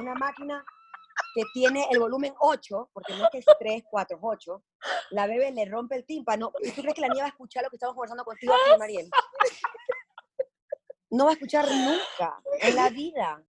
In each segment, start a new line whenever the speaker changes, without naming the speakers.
una máquina que tiene el volumen 8, porque no es que es 3, 4, es 8, la bebé le rompe el tímpano. ¿Y tú crees que la niña va a escuchar lo que estamos conversando contigo aquí, Mariel? No va a escuchar nunca en la vida.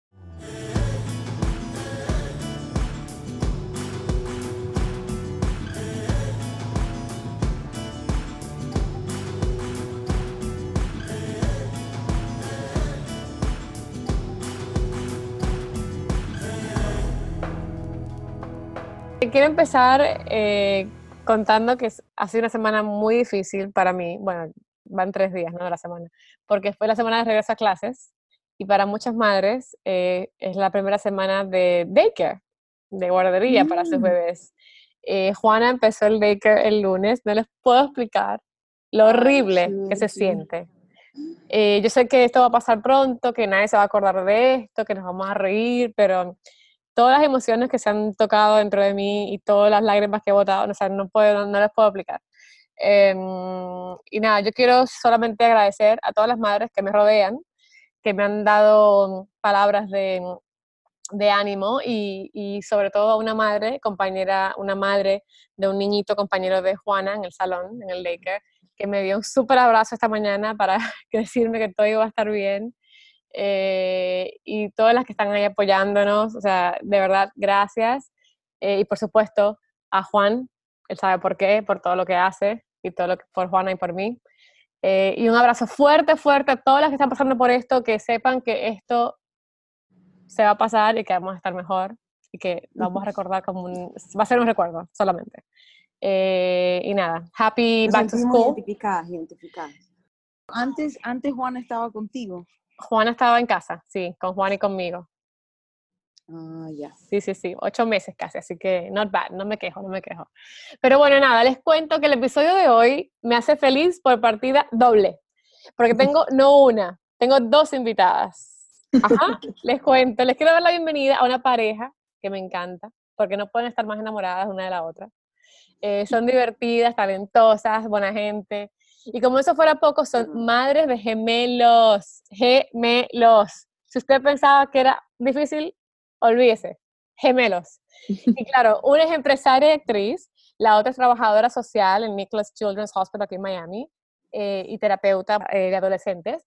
Quiero empezar eh, contando que ha sido una semana muy difícil para mí. Bueno, van tres días, ¿no? De la semana. Porque fue la semana de regreso a clases y para muchas madres eh, es la primera semana de daycare, de guardería para sus
Mm.
bebés. Eh, Juana empezó el daycare el lunes. No les puedo explicar lo horrible que se siente. Eh, yo sé que esto va a pasar pronto, que nadie se va a acordar de esto, que nos vamos a reír, pero todas las emociones que se han tocado dentro de mí y todas las lágrimas que he botado, o sea, no, puedo, no les puedo explicar. Em, y nada, yo quiero solamente agradecer a todas las madres que me rodean, que me han dado palabras de, de ánimo y, y sobre todo a una madre, compañera, una madre de un niñito compañero de Juana en el salón, en el daycare, que me dio un súper abrazo esta mañana para decirme que todo iba a estar bien. Eh, y todas las que están ahí apoyándonos, o sea, de verdad, gracias. Eh, y por supuesto a Juan, él sabe por qué, por todo lo que hace y todo lo que por Juana y por mí. Eh, y un abrazo fuerte, fuerte a todas las que están pasando por esto, que sepan que esto se va a pasar y que vamos a estar mejor y que lo vamos a recordar como un, va a ser un recuerdo solamente. Eh, y nada, happy
Nos
back to school.
identificadas, identificadas.
Antes, antes Juana estaba contigo.
Juana estaba en casa, sí, con Juan y conmigo.
Ah, ya.
Sí, sí, sí, ocho meses casi, así que not bad, no me quejo, no me quejo. Pero bueno, nada, les cuento que el episodio de hoy me hace feliz por partida doble, porque tengo no una, tengo dos invitadas. Ajá, les cuento, les quiero dar la bienvenida a una pareja que me encanta, porque no pueden estar más enamoradas una de la otra. Eh, son divertidas, talentosas, buena gente. Y como eso fuera poco, son madres de gemelos, gemelos. Si usted pensaba que era difícil, olvídese, gemelos. Y claro, una es empresaria y actriz, la otra es trabajadora social en Nicholas Children's Hospital aquí en Miami eh, y terapeuta eh, de adolescentes.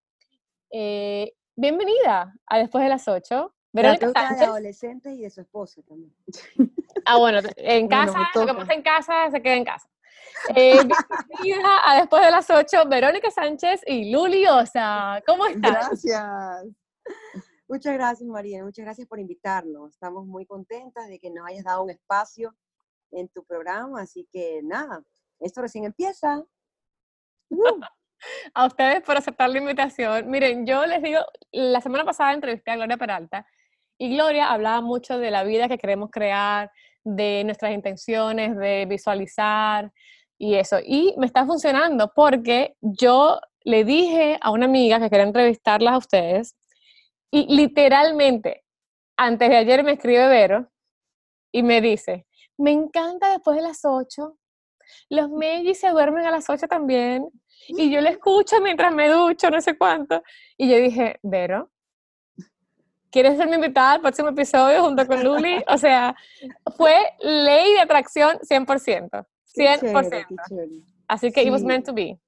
Eh, bienvenida a Después de las 8. Verónica
Terapeuta de
Sánchez.
adolescentes y de su esposa también.
Ah, bueno, en casa,
me
lo que pasa en casa se queda en casa. Eh, bienvenida a Después de las 8, Verónica Sánchez y Luli Osa. ¿Cómo estás?
Gracias.
Muchas gracias, María. Muchas gracias por invitarnos. Estamos muy contentas de que nos hayas dado un espacio en tu programa. Así que nada, esto recién empieza. Uh,
a ustedes por aceptar la invitación. Miren, yo les digo, la semana pasada entrevisté a Gloria Peralta y Gloria hablaba mucho de la vida que queremos crear, de nuestras intenciones, de visualizar y eso. Y me está funcionando porque yo le dije a una amiga que quería entrevistarlas a ustedes y literalmente, antes de ayer me escribe Vero y me dice, me encanta después de las 8. Los Meiji se duermen a las 8 también. Y yo le escucho mientras me ducho, no sé cuánto. Y yo dije, Vero, ¿quieres ser mi invitada al próximo episodio junto con Luli? O sea, fue ley de atracción 100%.
Qué
100%.
chévere, chévere.
Así que it was
Sí.
meant to be.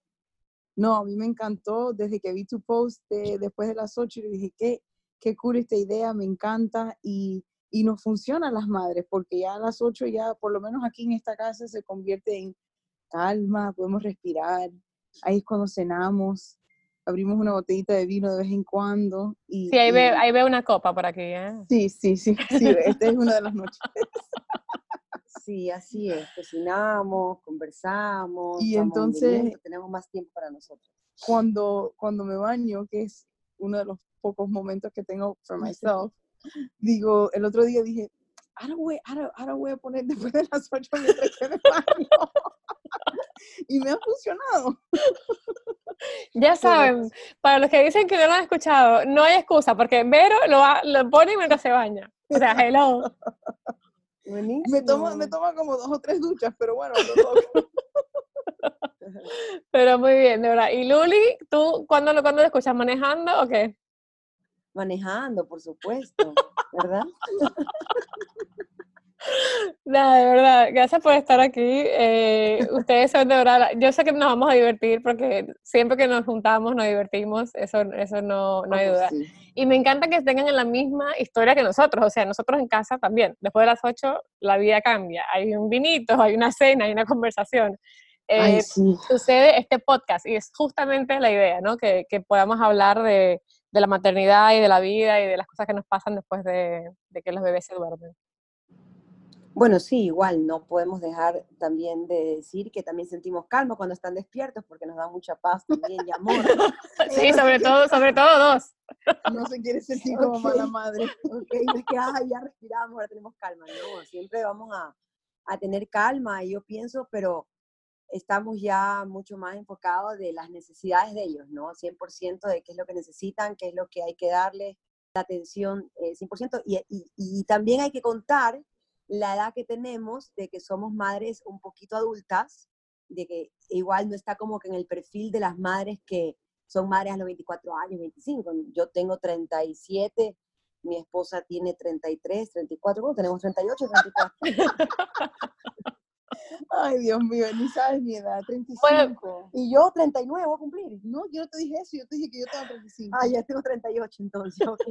No, a mí me encantó desde que vi tu post de- después de las 8 y dije, qué, qué cool esta idea, me encanta y, y nos funciona a las madres porque ya a las 8 ya, por lo menos aquí en esta casa, se convierte en calma, podemos respirar, ahí es cuando cenamos, abrimos una botellita de vino de vez en cuando. Y,
Sí, ahí
y-
veo, ahí veo una copa por aquí. ¿eh?
Sí, sí, sí, sí, esta es una de las noches.
sí, así es. Cocinamos, conversamos.
Y entonces-
tenemos más tiempo para nosotros.
Cuando, cuando me baño, que es uno de los pocos momentos que tengo for myself, digo, el otro día dije, ahora voy, ahora, ahora voy a poner después de las 8 mientras que me baño. y me ha funcionado.
Ya saben, para los que dicen que no lo han escuchado, no hay excusa, porque Vero lo, ha- lo pone mientras se baña. O sea, hello.
Buenísimo.
Me toma, me toma como dos o tres duchas, pero bueno, lo toco.
Pero muy bien, de verdad. ¿Y Luli, tú cuándo lo, cuándo lo escuchas? ¿Manejando o qué?
manejando, por supuesto, ¿verdad?
Nada, de verdad, gracias por estar aquí. Eh, ustedes son de verdad, yo sé que nos vamos a divertir porque siempre que nos juntamos nos divertimos, eso, eso no, no hay duda.
sí.
Y me encanta que tengan en la misma historia que nosotros, o sea, nosotros en casa también. Después de las 8 la vida cambia, hay un vinito, hay una cena, hay una conversación.
Ay,
Eh,
sí.
sucede este podcast y es justamente la idea, ¿no? Que, que podamos hablar de, de la maternidad y de la vida y de las cosas que nos pasan después de, de que los bebés se duermen.
Bueno, sí, igual, no podemos dejar también de decir que también sentimos calma cuando están despiertos porque nos da mucha paz también y amor.
Sí, sobre todo, sobre todo dos.
No se quiere sentir como
Ok.
mala madre.
Ok, no es que "Ay, ya respiramos, ahora tenemos calma. No, siempre vamos a, a tener calma, y yo pienso, pero estamos ya mucho más enfocados de las necesidades de ellos, ¿no? 100% de qué es lo que necesitan, qué es lo que hay que darle, la atención eh, 100%. Y, y, y también hay que contar la edad que tenemos, de que somos madres un poquito adultas, de que igual no está como que en el perfil de las madres que son madres a los 24 años, 25. Yo tengo 37, mi esposa tiene 33, 34, bueno, tenemos 38, 34.
Ay, Dios mío, ni sabes mi edad, 35.
Y yo 39 voy a cumplir.
No, yo no te dije eso, yo te dije que yo tengo 35.
Ah, ya tengo 38 entonces, ok.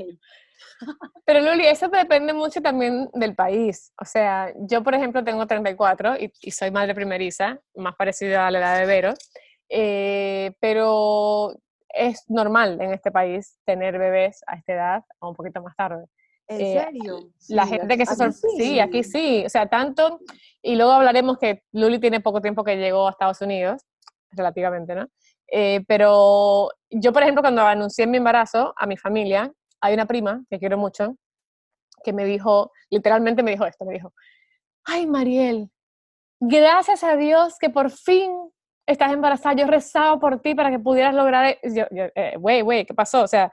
Pero Luli, eso depende mucho también del país. O sea, yo por ejemplo tengo 34 y, y soy madre primeriza, más parecida a la edad de Vero, eh, pero es normal en este país tener bebés a esta edad o un poquito más tarde.
¿En
Eh,
serio?
la
Sí,
gente que se sorprende, sí, aquí sí, o sea, tanto, y luego hablaremos que Luli tiene poco tiempo que llegó a Estados Unidos, relativamente, ¿no? Eh, pero yo, por ejemplo, cuando anuncié mi embarazo a mi familia, hay una prima que quiero mucho, que me dijo, literalmente me dijo esto, me dijo, ay, Mariel, gracias a Dios que por fin estás embarazada, yo rezaba por ti para que pudieras lograr, e-". yo, eh, güey, güey, ¿qué pasó? O sea,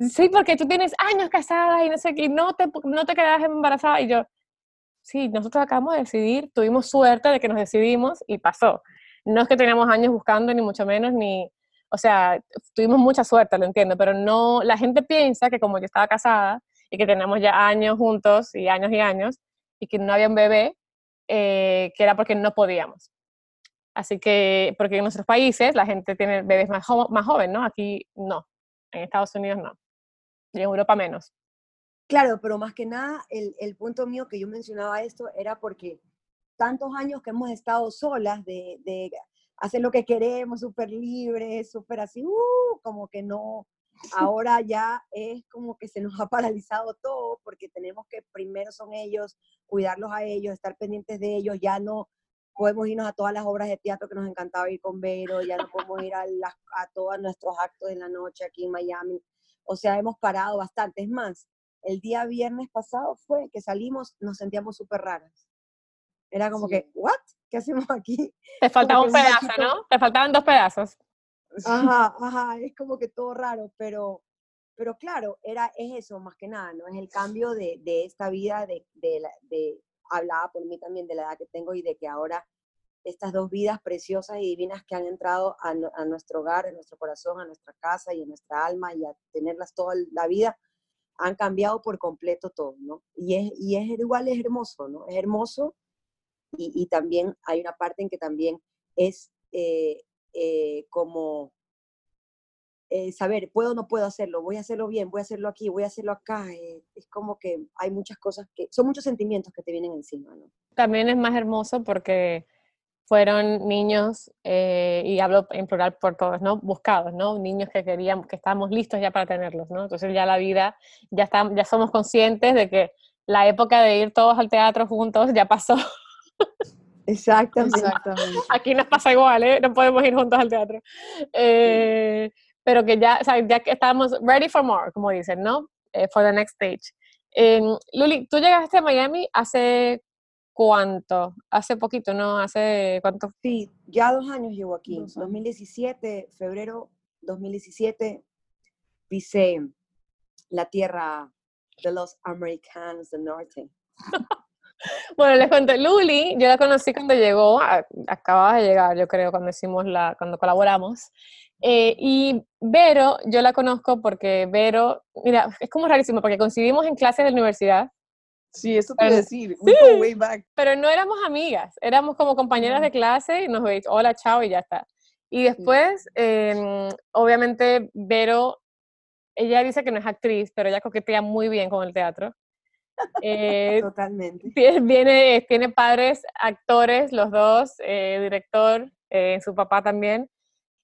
sí, porque tú tienes años casada y no sé qué, no te, no te quedas embarazada, y yo, sí, nosotros acabamos de decidir, tuvimos suerte de que nos decidimos y pasó. No es que teníamos años buscando, ni mucho menos, ni, o sea, tuvimos mucha suerte, lo entiendo, pero no, la gente piensa que como yo estaba casada y que tenemos ya años juntos y años y años, y que no había un bebé, eh, que era porque no podíamos. Así que, porque en nuestros países la gente tiene bebés más, jo- más jóvenes, ¿no? Aquí no, en Estados Unidos no, y en Europa menos.
Claro, pero más que nada, el, el punto mío que yo mencionaba esto era porque tantos años que hemos estado solas de, de hacer lo que queremos, súper libres, súper así, uh, como que no, ahora ya es como que se nos ha paralizado todo porque tenemos que primero son ellos, cuidarlos a ellos, estar pendientes de ellos, ya no podemos irnos a todas las obras de teatro que nos encantaba ir con Vero, ya no podemos ir a, las, a todos nuestros actos en la noche aquí en Miami, o sea, hemos parado bastante, es más, el día viernes pasado fue que salimos, nos sentíamos súper raras. Era como
Sí.
que, ¿what? ¿Qué hacemos aquí?
Te faltaba un pedazo, ¿no? Te faltaban dos pedazos.
Ajá, ajá, es como que todo raro, pero, pero claro, era, es eso más que nada, ¿no? Es el cambio de, de esta vida, de, de, la- de, hablaba por mí también de la edad que tengo y de que ahora estas dos vidas preciosas y divinas que han entrado a, a nuestro hogar, a nuestro corazón, a nuestra casa y a nuestra alma y a tenerlas toda la vida, han cambiado por completo todo, ¿no? Y es, y es igual, es hermoso, ¿no? Es hermoso y, y también hay una parte en que también es eh, eh, como eh, saber, puedo o no puedo hacerlo, voy a hacerlo bien, voy a hacerlo aquí, voy a hacerlo acá. eh, es como que hay muchas cosas que, son muchos sentimientos que te vienen encima, ¿no?
También es más hermoso porque fueron niños, eh, y hablo en plural por todos, ¿no? Buscados, ¿no? Niños que querían, que estábamos listos ya para tenerlos, ¿no? Entonces ya la vida, ya, está, ya somos conscientes de que la época de ir todos al teatro juntos ya pasó.
Exactamente.
Aquí nos pasa igual, ¿eh? No podemos ir juntos al teatro. Eh, pero que ya, o sea, ya que estamos ready for more, como dicen, ¿no? Eh, for the next stage. Eh, Luli, tú llegaste a Miami hace cuánto? Hace poquito, ¿no? Hace cuánto?
Sí, ya dos años llevo aquí.
Dos años.
2017, febrero 2017, pisé la tierra de los americanos del norte.
Bueno, les cuento, Luli, yo la conocí cuando llegó, a- acababa de llegar, yo creo, cuando hicimos la, cuando colaboramos, Eh, y Vero, yo la conozco porque Vero, mira, es como rarísimo, porque coincidimos en clases de la universidad.
Sí, eso te iba a decir. we go way back.
pero no éramos amigas, éramos como compañeras de clase y nos veis, hola, chao y ya está. Y después, em, obviamente, Vero, ella dice que no es actriz, pero ella coquetea muy bien con el teatro. Eh,
Totalmente.
tie- viene, tiene padres actores, los dos, eh, director, eh, su papá también.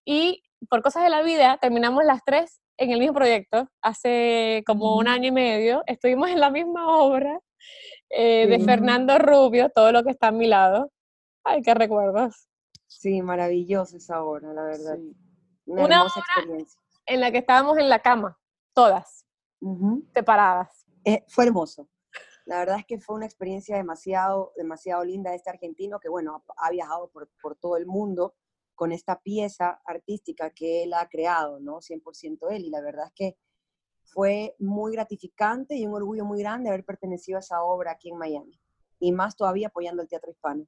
Y por cosas de la vida, terminamos las tres en el mismo proyecto hace como un
Ujú.
año y medio. Estuvimos en la misma obra eh, de
Sí.
Fernando Rubio, todo lo que está a mi lado. Ay, qué recuerdos.
Sí, maravilloso esa obra, la verdad.
Sí.
Una,
Una
hermosa experiencia.
En la que estábamos en la cama, todas,
Ujú.
separadas.
Eh, fue hermoso. La verdad es que fue una experiencia demasiado, demasiado linda este argentino que, bueno, ha, viajado por, por todo el mundo con esta pieza artística que él ha creado, ¿no? 100% él. Y la verdad es que fue muy gratificante y un orgullo muy grande haber pertenecido a esa obra aquí en Miami. Y más todavía apoyando el teatro hispano.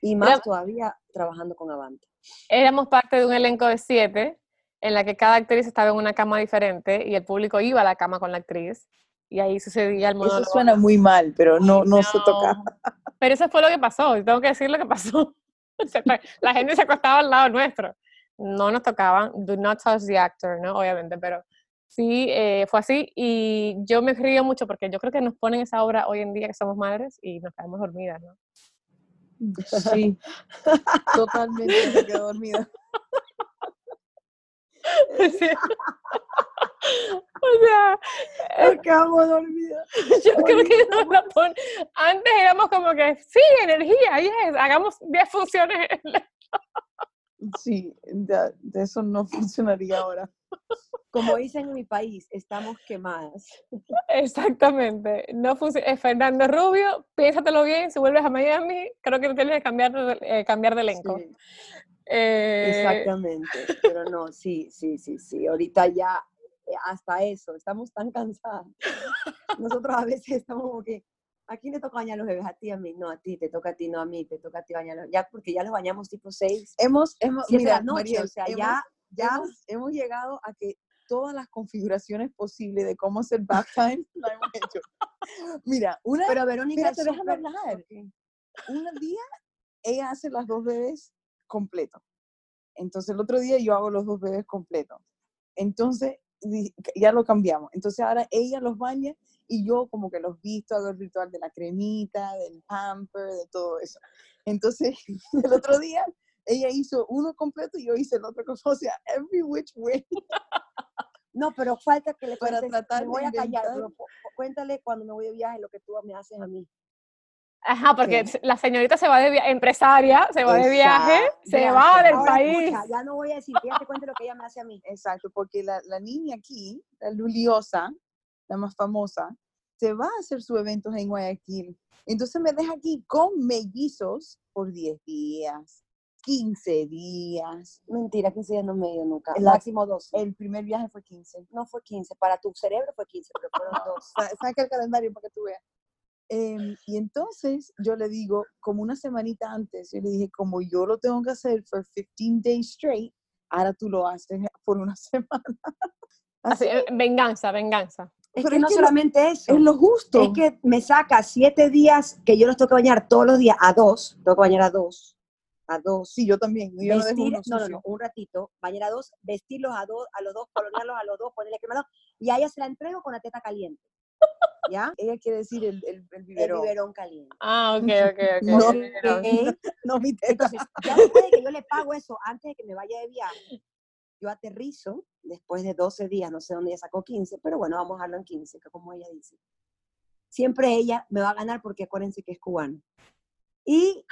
Y más todavía trabajando con Avante.
Éramos parte de un elenco de siete, en la que cada actriz estaba en una cama diferente y el público iba a la cama con la actriz. Y ahí sucedía el monólogo.
Eso suena muy mal, pero no, no, se toca.
No, Pero eso fue lo que pasó, tengo que decir lo que pasó. La gente se acostaba al lado nuestro. No nos tocaban, do not touch the actor, ¿no? Obviamente, pero sí, eh, fue así. Y yo me río mucho porque yo creo que nos ponen esa obra hoy en día que somos madres y nos quedamos dormidas, ¿no?
Sí, totalmente me quedé dormida.
Sí. o sea, eh,
Acabo dormida.
yo creo que nos la pon- Antes éramos como que, sí, energía, yes, hagamos 10 funciones.
Sí, de, de eso no funcionaría ahora.
Como dicen en mi país, estamos quemadas.
Exactamente. No eh, Fernando Rubio, piénsatelo bien, si vuelves a Miami, creo que tienes que cambiar, de- eh, cambiar de elenco.
Sí.
Eh,
Exactamente, pero no, sí, sí, sí, sí. Ahorita ya eh, hasta eso, estamos tan cansadas. Nosotros a veces estamos como que, ¿a quién le toca bañar los bebés? A ti, a mí, no, a ti, te toca a ti, no a mí, te toca a ti bañarlos. Ya, porque ya los bañamos tipo seis,
Hemos, hemos,
de
mira,
noche,
Mariel,
o sea,
hemos-
ya, ya,
hemos, hemos llegado a que todas las configuraciones posibles de cómo hacer back time la hemos hecho. Mira, una,
pero Verónica, es
espérate, déjame hablar.
ok.
un día ella hace las dos bebés completo. Entonces el otro día yo hago los dos bebés completos. Entonces ya lo cambiamos. Entonces ahora ella los baña y yo como que los visto, hago el ritual de la cremita, del pamper, de todo eso. Entonces el otro día ella hizo uno completo y yo hice el otro completo. O sea, every which way.
No, pero falta que le
Para
cuentes,
tratar
me
de
voy a callar, pero cuéntale cuando me voy de viaje lo que tú me haces a mí.
Ajá, porque
Sí.
la señorita se va de viaje, empresaria, se va de viaje, se va del país.
escucha, ya no voy a decir, ella te cuente lo que ella me hace a mí.
Exacto, porque la, la niña aquí, la Luliosa, la más famosa, se va a hacer sus eventos en Guayaquil. Entonces me deja aquí con mellizos por 10 días, 15 días.
Mentira, 15 días no me dio nunca.
La-
Máximo 12.
El primer viaje fue 15.
No fue 15, para tu cerebro fue 15, pero fueron dos.
Sa- Saca el calendario para que tú veas. Em, y entonces yo le digo, como una semanita antes, yo le dije, como yo lo tengo que hacer for 15 days straight, ahora tú lo haces por una semana.
Así,
Así,
eh, venganza, venganza.
Es
Pero
que
es
no
que lo-
solamente eso,
es lo justo.
es que me saca siete días que yo los tengo que bañar todos los días a dos, tengo que bañar a dos, a dos.
Sí, yo también. Yo
vestir, no, no, no, un ratito, bañar a dos, vestirlos a dos, a los dos, coloniarlos a los dos, ponerle crema a dos, y a ella se la entrego con la teta caliente. ¿Ya?
Ella quiere decir el, el, el
El
biberón.
biberón caliente.
Ah, ok, ok, ok.
No,
sí, no.
¿ok?
No, mi teta.
Entonces, ya después de que yo le pago eso, antes de que me vaya de viaje, yo aterrizo después de 12 días, no sé dónde ella sacó 15, pero bueno, vamos a dejarlo en 15, que como ella dice. Siempre ella me va a ganar porque acuérdense que es cubano. Y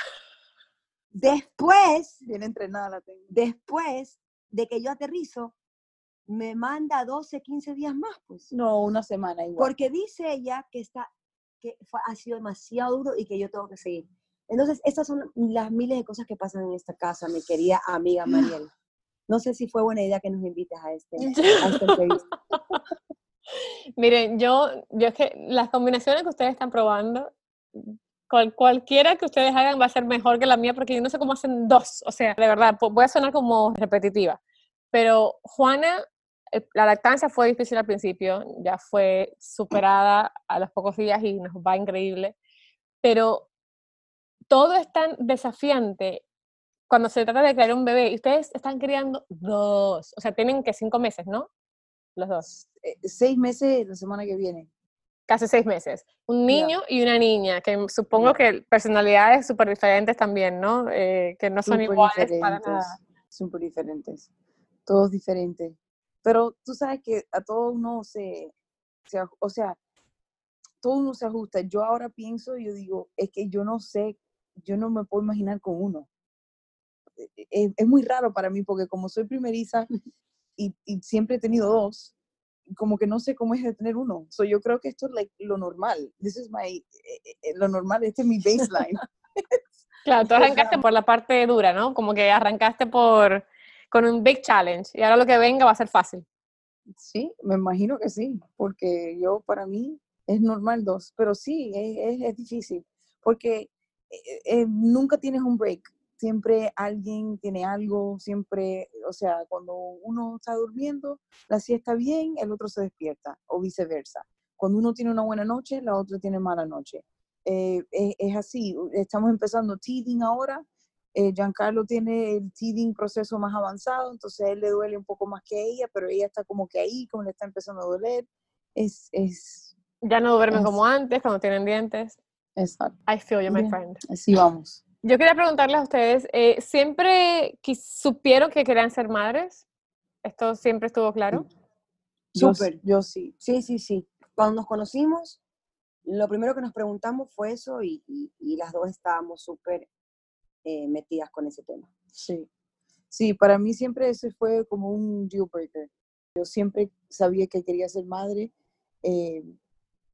después,
Bien entrenada la tengo.
después de que yo aterrizo, me manda 12, 15 días más, pues.
No, una semana igual.
Porque dice ella que está, que fue- ha sido demasiado duro y que yo tengo que seguir. Entonces, estas son las miles de cosas que pasan en esta casa, mi querida amiga Mariel. No sé si fue buena idea que nos invites a, este, a entrevista.
Miren, yo, yo es que las combinaciones que ustedes están probando, cual- cualquiera que ustedes hagan va a ser mejor que la mía porque yo no sé cómo hacen dos. O sea, de verdad, voy a sonar como repetitiva, Pero Juana, la lactancia fue difícil al principio, ya fue superada a los pocos días y nos va increíble, pero todo es tan desafiante cuando se trata de crear un bebé. Y ustedes están criando dos, o sea, tienen que cinco meses, ¿no? Los dos.
Eh, seis meses la semana que viene.
Casi seis meses. Un niño y una niña, que supongo que personalidades súper diferentes también, ¿no? Eh, que no son iguales para nada.
Súper diferentes. Todos diferentes. Pero tú sabes que a todo uno se, se o sea, todo uno se ajusta. Yo ahora pienso, yo digo, es que yo no sé, yo no me puedo imaginar con uno. E- e- Es, es muy raro para mí porque como soy primeriza y, y siempre he tenido dos, como que no sé cómo es de tener uno. So, yo creo que esto es like, lo normal. This is my, eh, eh, lo normal, este es mi baseline.
Claro, tú arrancaste por la parte dura, ¿no? Como que arrancaste por con un big challenge y ahora lo que venga va a ser fácil.
Sí, me imagino que sí, porque yo para mí es normal dos, pero sí, es, es- difícil, porque eh, eh, nunca tienes un break, siempre alguien tiene algo, siempre, o sea, cuando uno está durmiendo, la siesta bien, el otro se despierta, o viceversa. Cuando uno tiene una buena noche, la otra tiene mala noche. Eh, es, es así, estamos empezando teething ahora, eh, Giancarlo tiene el teething proceso más avanzado, entonces a él le duele un poco más que a ella, pero ella está como que ahí, como le está empezando a doler. Es, es,
Ya no duermen
Es-
como antes, cuando tienen dientes.
exacto.
I feel you, my
Bien.
friend.
Así vamos.
Yo quería preguntarles a ustedes, eh, ¿siempre quis- supieron que querían ser madres? ¿Esto siempre estuvo claro?
Yo, yo sí.
Sí, sí, sí. Cuando nos conocimos, lo primero que nos preguntamos fue eso y, y- y las dos estábamos súper eh, metidas con ese tema.
Sí. Sí, para mí siempre ese fue como un deal breaker. Yo siempre sabía que quería ser madre eh,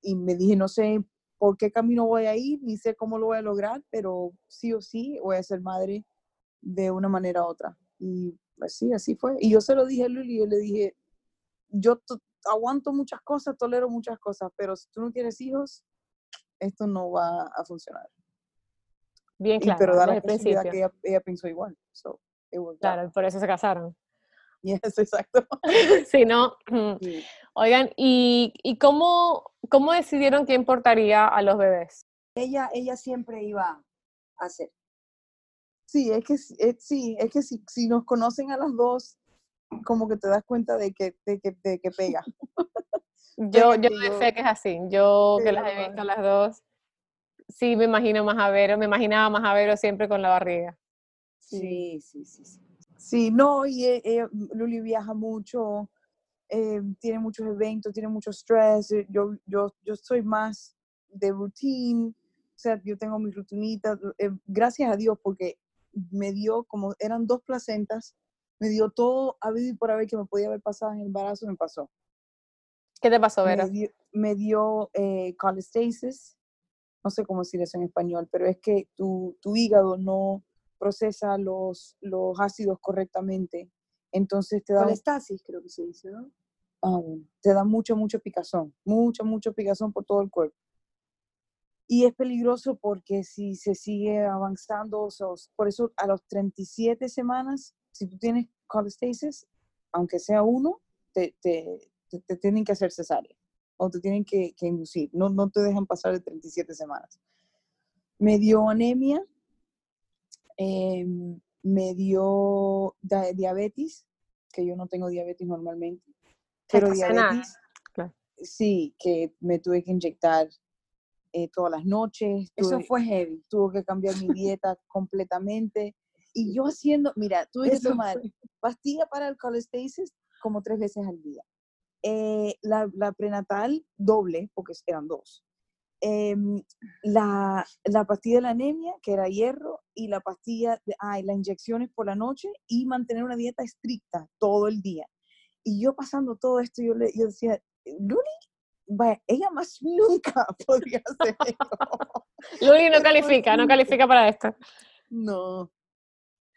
y me dije, no sé por qué camino voy a ir, ni sé cómo lo voy a lograr, pero sí o sí voy a ser madre de una manera u otra. Y pues sí, así fue. Y yo se lo dije a Luli, yo le dije, yo to- aguanto muchas cosas, tolero muchas cosas, pero si tú no tienes hijos, esto no va a funcionar.
Bien
Y,
claro,
pero da la casualidad que ella, ella pensó igual. So.
Claro, por eso se casaron.
Yes, exacto.
Si no,
Sí.
oigan, ¿y, y cómo, cómo decidieron quién portaría a los bebés?
Ella, ella siempre iba a hacer.
Sí, es que, sí, es, sí, es que si, si nos conocen a las dos, como que te das cuenta de que, de que, de que pega.
Yo, yo fe que es así. Yo que las he visto a las dos, sí me imagino más a Vero, me imaginaba más a Vero siempre con la barriga.
Sí, sí, sí. sí.
Sí, no, y e- ella- Luli viaja mucho, eh, tiene muchos eventos, tiene mucho stress. eh, Yo, yo, yo soy más de routine, o sea, yo tengo mis rutinitas. eh, gracias a Dios, porque me dio, como eran dos placentas, me dio todo habido y por haber que me podía haber pasado en el embarazo, me pasó.
¿Qué te pasó, Vero?
me dio, me dio eh, no sé cómo decir eso en español, pero es que tu, tu hígado no procesa los, los ácidos correctamente, entonces te da,
Colestasis, creo que se dice, ¿no?
ah, bueno, te da mucho, mucho picazón, mucho, mucho picazón por todo el cuerpo. Y es peligroso porque si se sigue avanzando, o sea, por eso a los 37 semanas, si tú tienes cholestasis, aunque sea uno, te, te, te- te tienen que hacer cesárea o te tienen que, que inducir. No, no te dejan pasar de 37 semanas. Me dio anemia, em, me dio diabetes, que yo no tengo diabetes normalmente, pero diabetes,
claro.
sí, que me tuve que inyectar eh, todas las noches.
Eso
tuve-
fue heavy.
tuve que cambiar mi dieta completamente. Y yo haciendo, mira, tuve que
Eso
tomar
fue-
pastilla para el cholestasis como tres veces al día. Eh, la, la prenatal doble, porque eran dos. Em, la, la pastilla de la anemia, que era hierro, y la pastilla, de, las inyecciones por la noche y mantener una dieta estricta todo el día. Y yo pasando todo esto, yo, le, yo decía, Luli, vaya, ella más nunca podría hacer esto.
Luli no califica, no califica para esto.
No,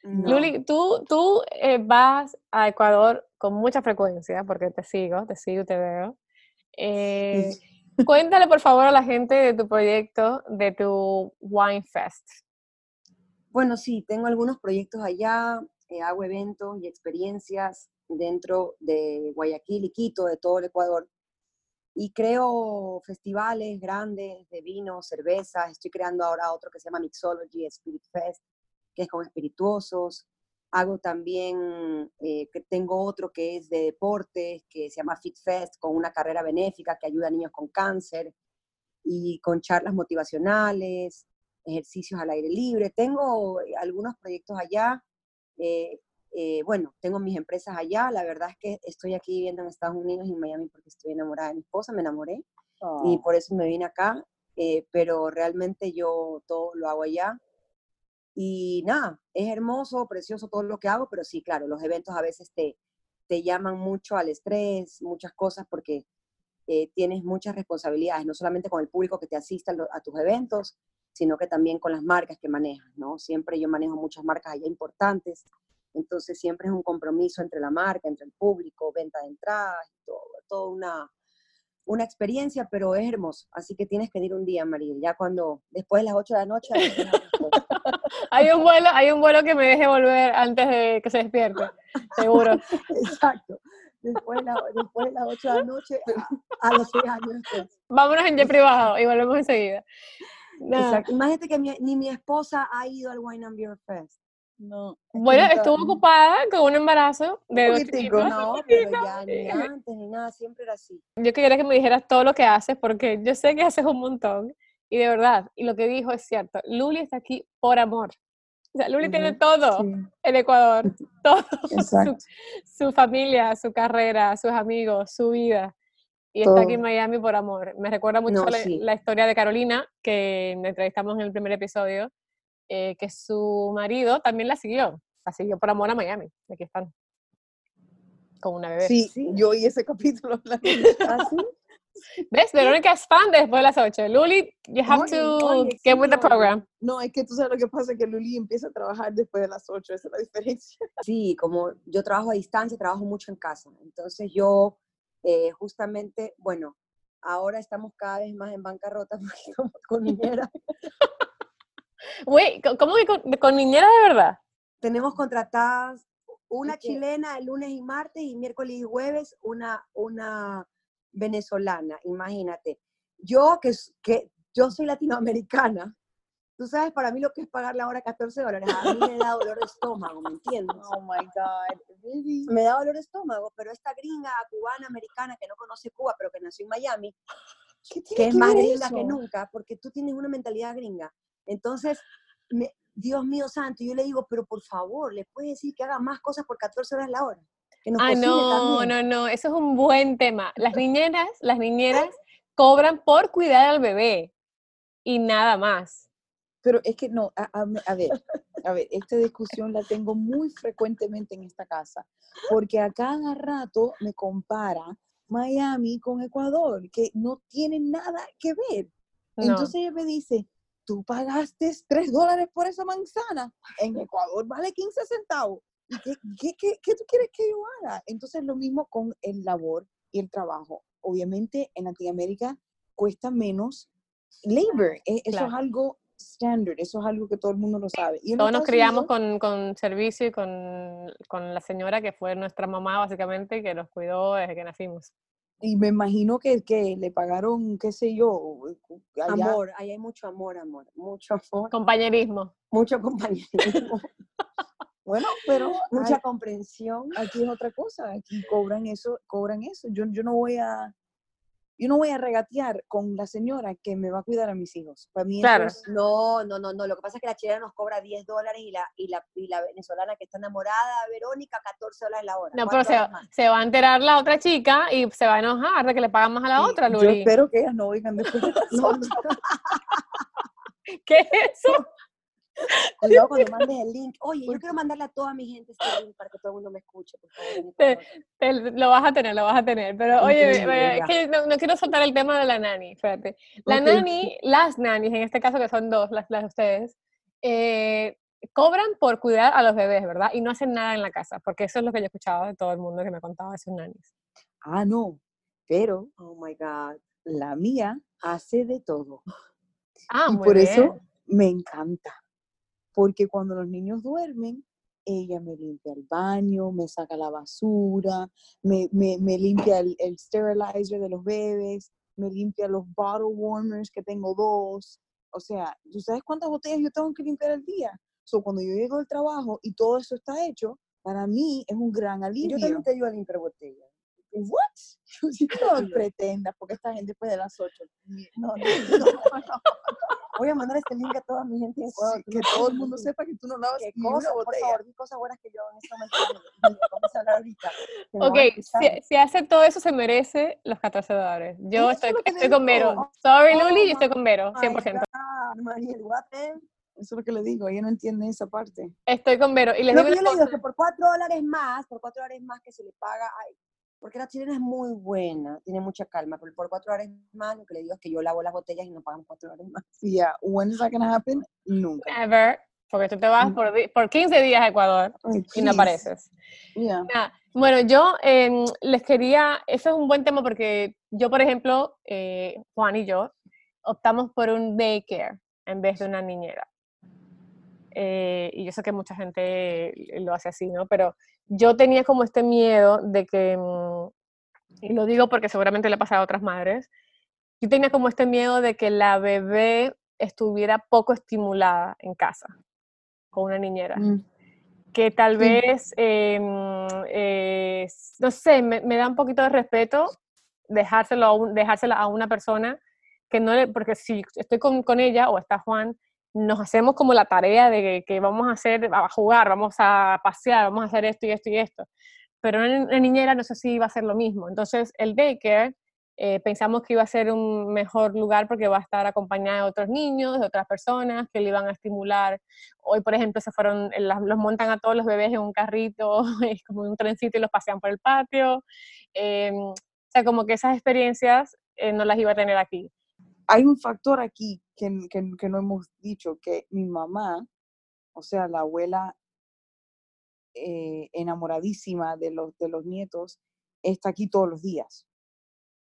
No.
Luli, tú, tú eh, vas a Ecuador con mucha frecuencia, porque te sigo, te sigo y te veo. Eh, cuéntale, por favor, a la gente de tu proyecto, de tu Wine Fest.
Bueno, sí, tengo algunos proyectos allá, eh, hago eventos y experiencias dentro de Guayaquil y Quito, de todo el Ecuador. Y creo festivales grandes de vino, cerveza. Estoy creando ahora otro que se llama Mixology Spirit Fest, que es con espirituosos. Hago también, eh, que tengo otro que es de deportes, que se llama Fit Fest, con una carrera benéfica que ayuda a niños con cáncer y con charlas motivacionales, ejercicios al aire libre. Tengo eh, algunos proyectos allá. Eh, eh, bueno, tengo mis empresas allá. La verdad es que estoy aquí viviendo en Estados Unidos y en Miami porque estoy enamorada de mi esposa, me enamoré y
Oh,
por eso me vine acá. pero realmente yo todo lo hago allá. Y nada, es hermoso, precioso todo lo que hago, pero sí, claro, los eventos a veces te, te llaman mucho al estrés, muchas cosas, porque eh, tienes muchas responsabilidades, no solamente con el público que te asista a, tus eventos, sino que también con las marcas que manejas, ¿no? Siempre yo manejo muchas marcas allá importantes, entonces siempre es un compromiso entre la marca, entre el público, venta de entradas, todo, toda una, una experiencia, pero es hermoso. Así que tienes que ir un día, María, ya cuando, después de las 8 de la noche,
Hay un vuelo, hay un vuelo que me deje volver antes de que se despierte, seguro.
exacto, después de, la- después de las 8 de la noche, a, a los 6 años después.
Vámonos en jet privado y volvemos enseguida.
Exacto. Imagínate que mi- ni mi esposa ha ido al Wine and Beer Fest.
No.
Bueno,
nunca-
estuvo ocupada con un embarazo de dos chiquitos.
No, pero ya ni antes ni nada, siempre era así.
Yo quería que me dijeras todo lo que haces, porque yo sé que haces un montón. Y de verdad, y lo que dijo es cierto. Luli está aquí por amor. O sea, Luli tiene
Ujú,
todo
Sí,
en Ecuador. Todo. Su, su familia, su carrera, sus amigos, su vida. Y está aquí en
Todo.
Miami por amor. Me recuerda mucho
No,
la,
sí.
la historia de Carolina, que entrevistamos en el primer episodio, eh, que su marido también la siguió. La siguió por amor a Miami. Aquí están. Con una bebé.
Sí,
Sí.
yo oí ese capítulo. la-
¿Ah, sí?
¿Ves? Verónica es fan de después de las 8. Luli, you have
Oye,
to
oye,
get
sí,
with the program.
No, es que tú sabes lo que pasa, que Luli empieza a trabajar después de las 8, esa es la diferencia.
Sí, como yo trabajo a distancia, trabajo mucho en casa. Entonces yo eh, justamente, bueno, ahora estamos cada vez más en bancarrota porque estamos con niñera.
Güey, ¿cómo que con, con niñera de verdad?
Tenemos contratadas una chilena el lunes y martes y miércoles y jueves una, una venezolana, imagínate. Yo que, que yo soy latinoamericana, tú sabes para mí lo que es pagar la hora 14 dólares, a mí me da dolor de estómago, ¿me entiendes?
Oh my God, really?
me da dolor de estómago, pero esta gringa cubana, americana, que no conoce Cuba, pero que nació en Miami,
¿Qué tiene
que es más gringa que nunca, porque tú tienes una mentalidad gringa. Entonces, me- Dios mío santo, yo le digo, pero por favor, le puedes decir que haga más cosas por 14 horas la hora. Que nos
Ah, no,
también.
no, no, eso es un buen tema. Las niñeras, las niñeras cobran por cuidar al bebé y nada más.
Pero es que no, a, a me- a ver, a ver, esta discusión la tengo muy frecuentemente en esta casa, porque a cada rato me compara Miami con Ecuador, que no tienen nada que ver.
No.
Entonces ella me dice, tú pagaste 3 dólares por esa manzana, en Ecuador vale 15 centavos. ¿Y qué, qué, qué- qué tú quieres que yo haga? Entonces lo mismo con el labor y el trabajo. Obviamente en Latinoamérica cuesta menos labor. e- Eso
Claro.
es algo standard, eso es algo que todo el mundo lo sabe. Y
Todos nos criamos con, con servicio y con, con la señora que fue nuestra mamá, básicamente, que nos cuidó desde que nacimos.
Y me imagino que, que le pagaron, qué sé yo, allá.
Amor, ahí hay mucho amor, amor, mucho amor,
Compañerismo.
mucho compañerismo,
Bueno, pero
mucha comprensión.
aquí es otra cosa, aquí cobran eso, cobran eso. Yo, yo no voy a, yo no voy a regatear con la señora que me va a cuidar a mis hijos. Para mí
Claro.
es,
No, no, no, no. Lo que pasa es que la chilena nos cobra 10 dólares y la, y la, y la venezolana que está enamorada, Verónica, 14 dólares la hora.
No, pero
¿Cuánto
se, se va a enterar la otra chica y se va a enojar de que le pagan más a la otra,
yo
Luli.
espero que ellas no oigan después de
No, no.
¿Qué es eso?
Cuidado cuando mandes el link. Oye, yo quiero mandarle a toda mi gente este link para que todo el mundo me escuche, por favor. en
Te-
Ecuador.
Te- lo vas a tener, lo vas a tener. Pero oye, es que no, no quiero soltar el tema de la nani, fíjate. La
Ok.
nani, las nanis, en este caso que son dos, las, las de ustedes, eh, cobran por cuidar a los bebés, ¿verdad? Y no hacen nada en la casa, porque eso es lo que yo he escuchado de todo el mundo que me contaba de sus nanis.
Ah, no, pero
Oh my God.
la mía hace de todo.
Ah,
y
muy
por
bien.
eso me encanta. Porque cuando los niños duermen, ella me limpia el baño, me saca la basura, me, me, me limpia el, el sterilizer de los bebés, me limpia los bottle warmers, que tengo dos. O sea, ¿tú sabes cuántas botellas yo tengo que limpiar al día? So, cuando yo llego del trabajo y todo eso está hecho, para mí es un gran alivio.
Yo también te ayudo a limpiar botellas.
¿What? No pretendas, porque esta gente después de las 8.
No, no, no, no. Voy a mandar este link a toda mi gente en Ecuador.
que todo el mundo sepa que tú no lavas
¿Qué
ni
cosa,
una
por
botella.
favor, di cosas buenas que yo en este momento vamos a hablar ahorita.
Ok, si, si hace todo eso, se merece los 14 dólares. Yo estoy, estoy con Vero. Sorry,
Oh
Luli, yo estoy con Vero,
My
100%.
God, Mariel,
Eso es lo que le digo, ella no entiende esa parte.
Estoy con Vero. Y les
Lo
digo
que yo le digo es que por cuatro dólares más, por cuatro dólares más que se le paga, ay, porque la chilena es muy buena, tiene mucha calma, pero por cuatro dólares más, lo que le digo es que yo lavo las botellas y no pagamos cuatro dólares más.
Yeah, when is that gonna happen? Nunca.
Never, porque tú te vas
Mm.
por, por 15 días a Ecuador
Ay,
y no apareces.
Yeah.
Nada, Bueno, yo em, les quería, eso es un buen tema porque yo, por ejemplo, eh, Juan y yo, optamos por un daycare en vez de una niñera. Eh, y yo sé que mucha gente lo hace así, ¿no? Pero yo tenía como este miedo de que, mm, y lo digo porque seguramente le pasa a otras madres, yo tenía como este miedo de que la bebé estuviera poco estimulada en casa con una niñera
Mm.
que tal vez, eh, mm, eh, no sé, me, me da un poquito de respeto dejárselo a un- dejársela a una persona que no le, porque si estoy con, con ella o está Juan, nos hacemos como la tarea de que, que vamos a hacer, a jugar, vamos a pasear, vamos a hacer esto y esto y esto. Pero una, una niñera no sé si iba a ser lo mismo. Entonces, el daycare eh, pensamos que iba a ser un mejor lugar porque va a estar acompañada de otros niños, de otras personas que le iban a estimular hoy, por ejemplo, se fueron, eh, los montan a todos los bebés en un carrito, es como un trencito y los pasean por el patio. em, o sea, como que esas experiencias eh, no las iba a tener aquí.
Hay un factor aquí que, que, que no hemos dicho, que mi mamá, o sea, la abuela eh, enamoradísima de los, de los nietos, está aquí todos los días,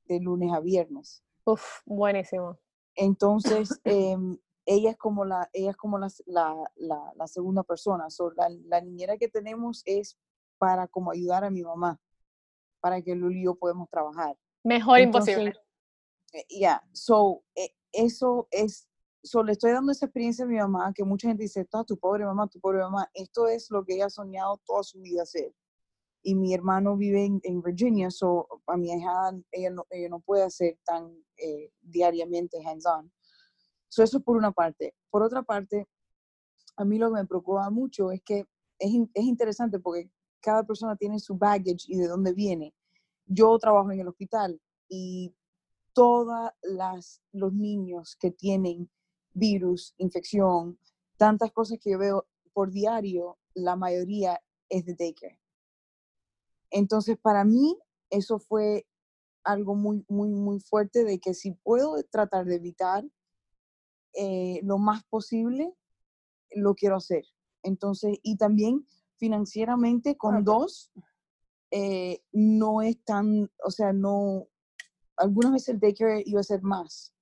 de lunes a viernes.
Uf, buenísimo.
Entonces, em, ella es como la, ella es como la, la, la- la segunda persona. So, la, niñera que tenemos es para como ayudar a mi mamá, para que Luli y yo podemos trabajar.
Mejor
Entonces,
imposible.
Ya, so, eh, eso es, so, le estoy dando esa experiencia a mi mamá, que mucha gente dice, "Ah, tu pobre mamá, tu pobre mamá, esto es lo que ella ha soñado toda su vida hacer. Y mi hermano vive en, en Virginia, so, a mi hija, ella no, ella no puede hacer tan eh, diariamente hands-on. So, eso por una parte. Por otra parte, a mí lo que me preocupa mucho es que es, es interesante porque cada persona tiene su baggage y de dónde viene. Yo trabajo en el hospital y todos los niños que tienen virus, infección, tantas cosas que yo veo por diario, la mayoría es de daycare. Entonces, para mí, eso fue algo muy, muy, muy fuerte de que si puedo tratar de evitar eh, lo más posible, lo quiero hacer. Entonces, y también financieramente con dos, eh, no es tan, o sea, no, algunas veces el daycare iba a ser más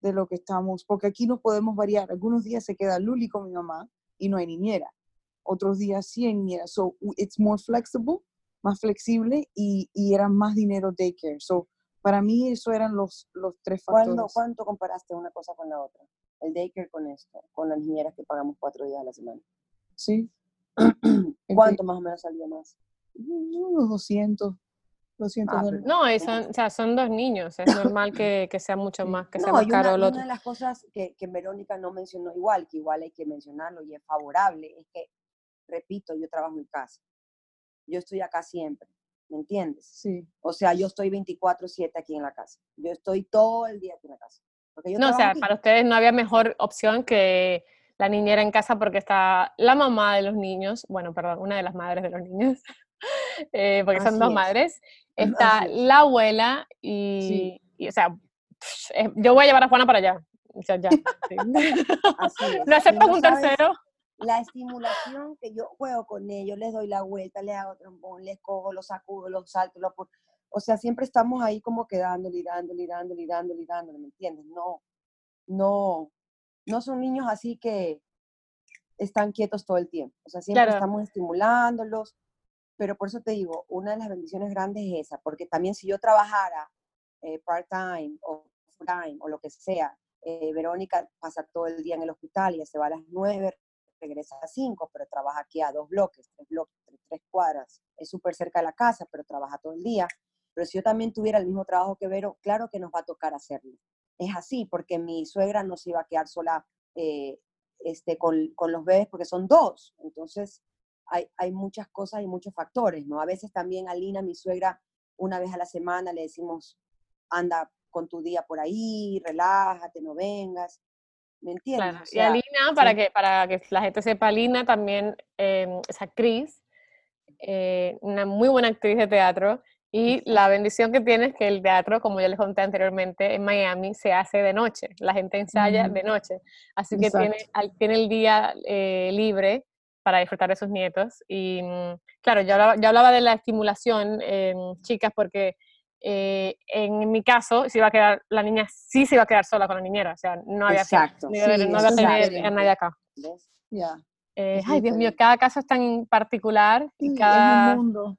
de lo que estamos, porque aquí nos podemos variar. Algunos días se queda Luli con mi mamá y no hay niñera. Otros días sí hay niñera. So, it's more flexible, más flexible y, y era más dinero daycare. So, para mí eso eran los, los tres factores.
¿Cuándo, ¿Cuánto comparaste una cosa con la otra? El daycare con esto, con las niñeras que pagamos cuatro días a la semana.
Sí.
¿Cuánto más o menos salió más?
Unos 200, 200
Ah,
dólares.
No, son, o sea, son dos niños, es normal que, que sea mucho más, que sea
No,
más
y
caro
una,
el otro.
una de las cosas que, que Verónica no mencionó igual, que igual hay que mencionarlo y es favorable, es que, repito, yo trabajo en casa. Yo estoy acá siempre, ¿me entiendes?
Sí.
O sea, yo estoy 24/7 aquí en la casa. Yo estoy todo el día aquí en la casa. Yo
No, o sea,
aquí.
para ustedes no había mejor opción que la niñera en casa porque está la mamá de los niños, bueno, perdón, una de las madres de los niños, eh, porque son dos
es.
madres, está
Así
la abuela y, y, o sea, pff, eh, yo voy a llevar a Juana para allá. O sea, ya. sí.
Así es.
No un tercero.
La estimulación que yo juego con ellos, les doy la vuelta, les hago trombón, les cojo, los sacudo, los salto, los O sea, siempre estamos ahí como quedándole, y dándole, dándole, dándole, y dándole, ¿me entiendes? No, no, no son niños así que, están quietos todo el tiempo. O sea, siempre
Claro.
estamos estimulándolos. Pero por eso te digo, una de las bendiciones grandes es esa, porque también si yo trabajara eh, part-time o full-time o lo que sea, eh, Verónica pasa todo el día en el hospital, ya se va a las nueve, regresa a las cinco, pero trabaja aquí a dos bloques, tres bloques, tres cuadras. Es súper cerca de la casa, pero trabaja todo el día. Pero si yo también tuviera el mismo trabajo que Vero, claro que nos va a tocar hacerlo. Es así, porque mi suegra no se iba a quedar sola eh, este, con, con los bebés, porque son dos. Entonces, hay, hay muchas cosas y muchos factores, ¿no? A veces también a Lina, mi suegra, una vez a la semana le decimos, anda con tu día por ahí, relájate, no vengas. ¿Me entiendes?
Claro.
O
y Alina, para que, para que la gente sepa, Alina también eh, es actriz, eh, una muy buena actriz de teatro. Y la bendición que tiene es que el teatro, como ya les conté anteriormente, en Miami se hace de noche. La gente ensaya de noche. Así que tiene, tiene el día eh, libre para disfrutar de sus nietos. Y mm, claro, yo hablaba, yo hablaba de la estimulación, eh, chicas, porque eh, en mi caso, se iba a quedar, la niña sí se iba a quedar sola con la niñera. O sea, no había,
Exacto.
no
Sí,
no iba a
eso es
tener a
diferente.
nadie acá.
Ya.
Eh,
Es
ay, Dios mío, cada caso es tan particular
Sí,
y
es
cada...
un mundo.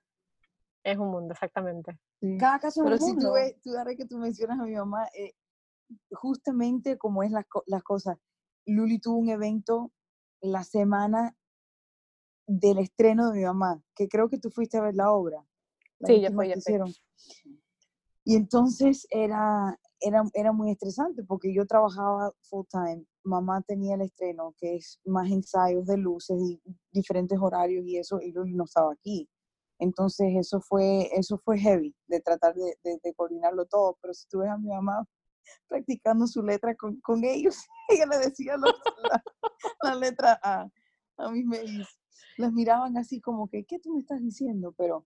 Es un mundo, exactamente.
sí.
Cada caso es
Pero
un
si tú
mundo.
ves, tú ahora que tú mencionas a mi mamá, eh, justamente como es las, las cosas, Luli tuvo un evento la semana del estreno de mi mamá, que creo que tú fuiste a ver la obra, la
Sí, yo fui, yo
hicieron. Y entonces era, era, era muy estresante porque yo trabajaba full time, mamá tenía el estreno, que es más ensayos de luces y diferentes horarios y eso, y Luli no estaba aquí. Entonces eso fue, eso fue heavy de tratar de, de- de coordinarlo todo, pero si tú ves a mi mamá practicando su letra con, con ellos, ella le decía los- la, la letra a, a mis babies. Las miraban así como que, ¿qué tú me estás diciendo? Pero,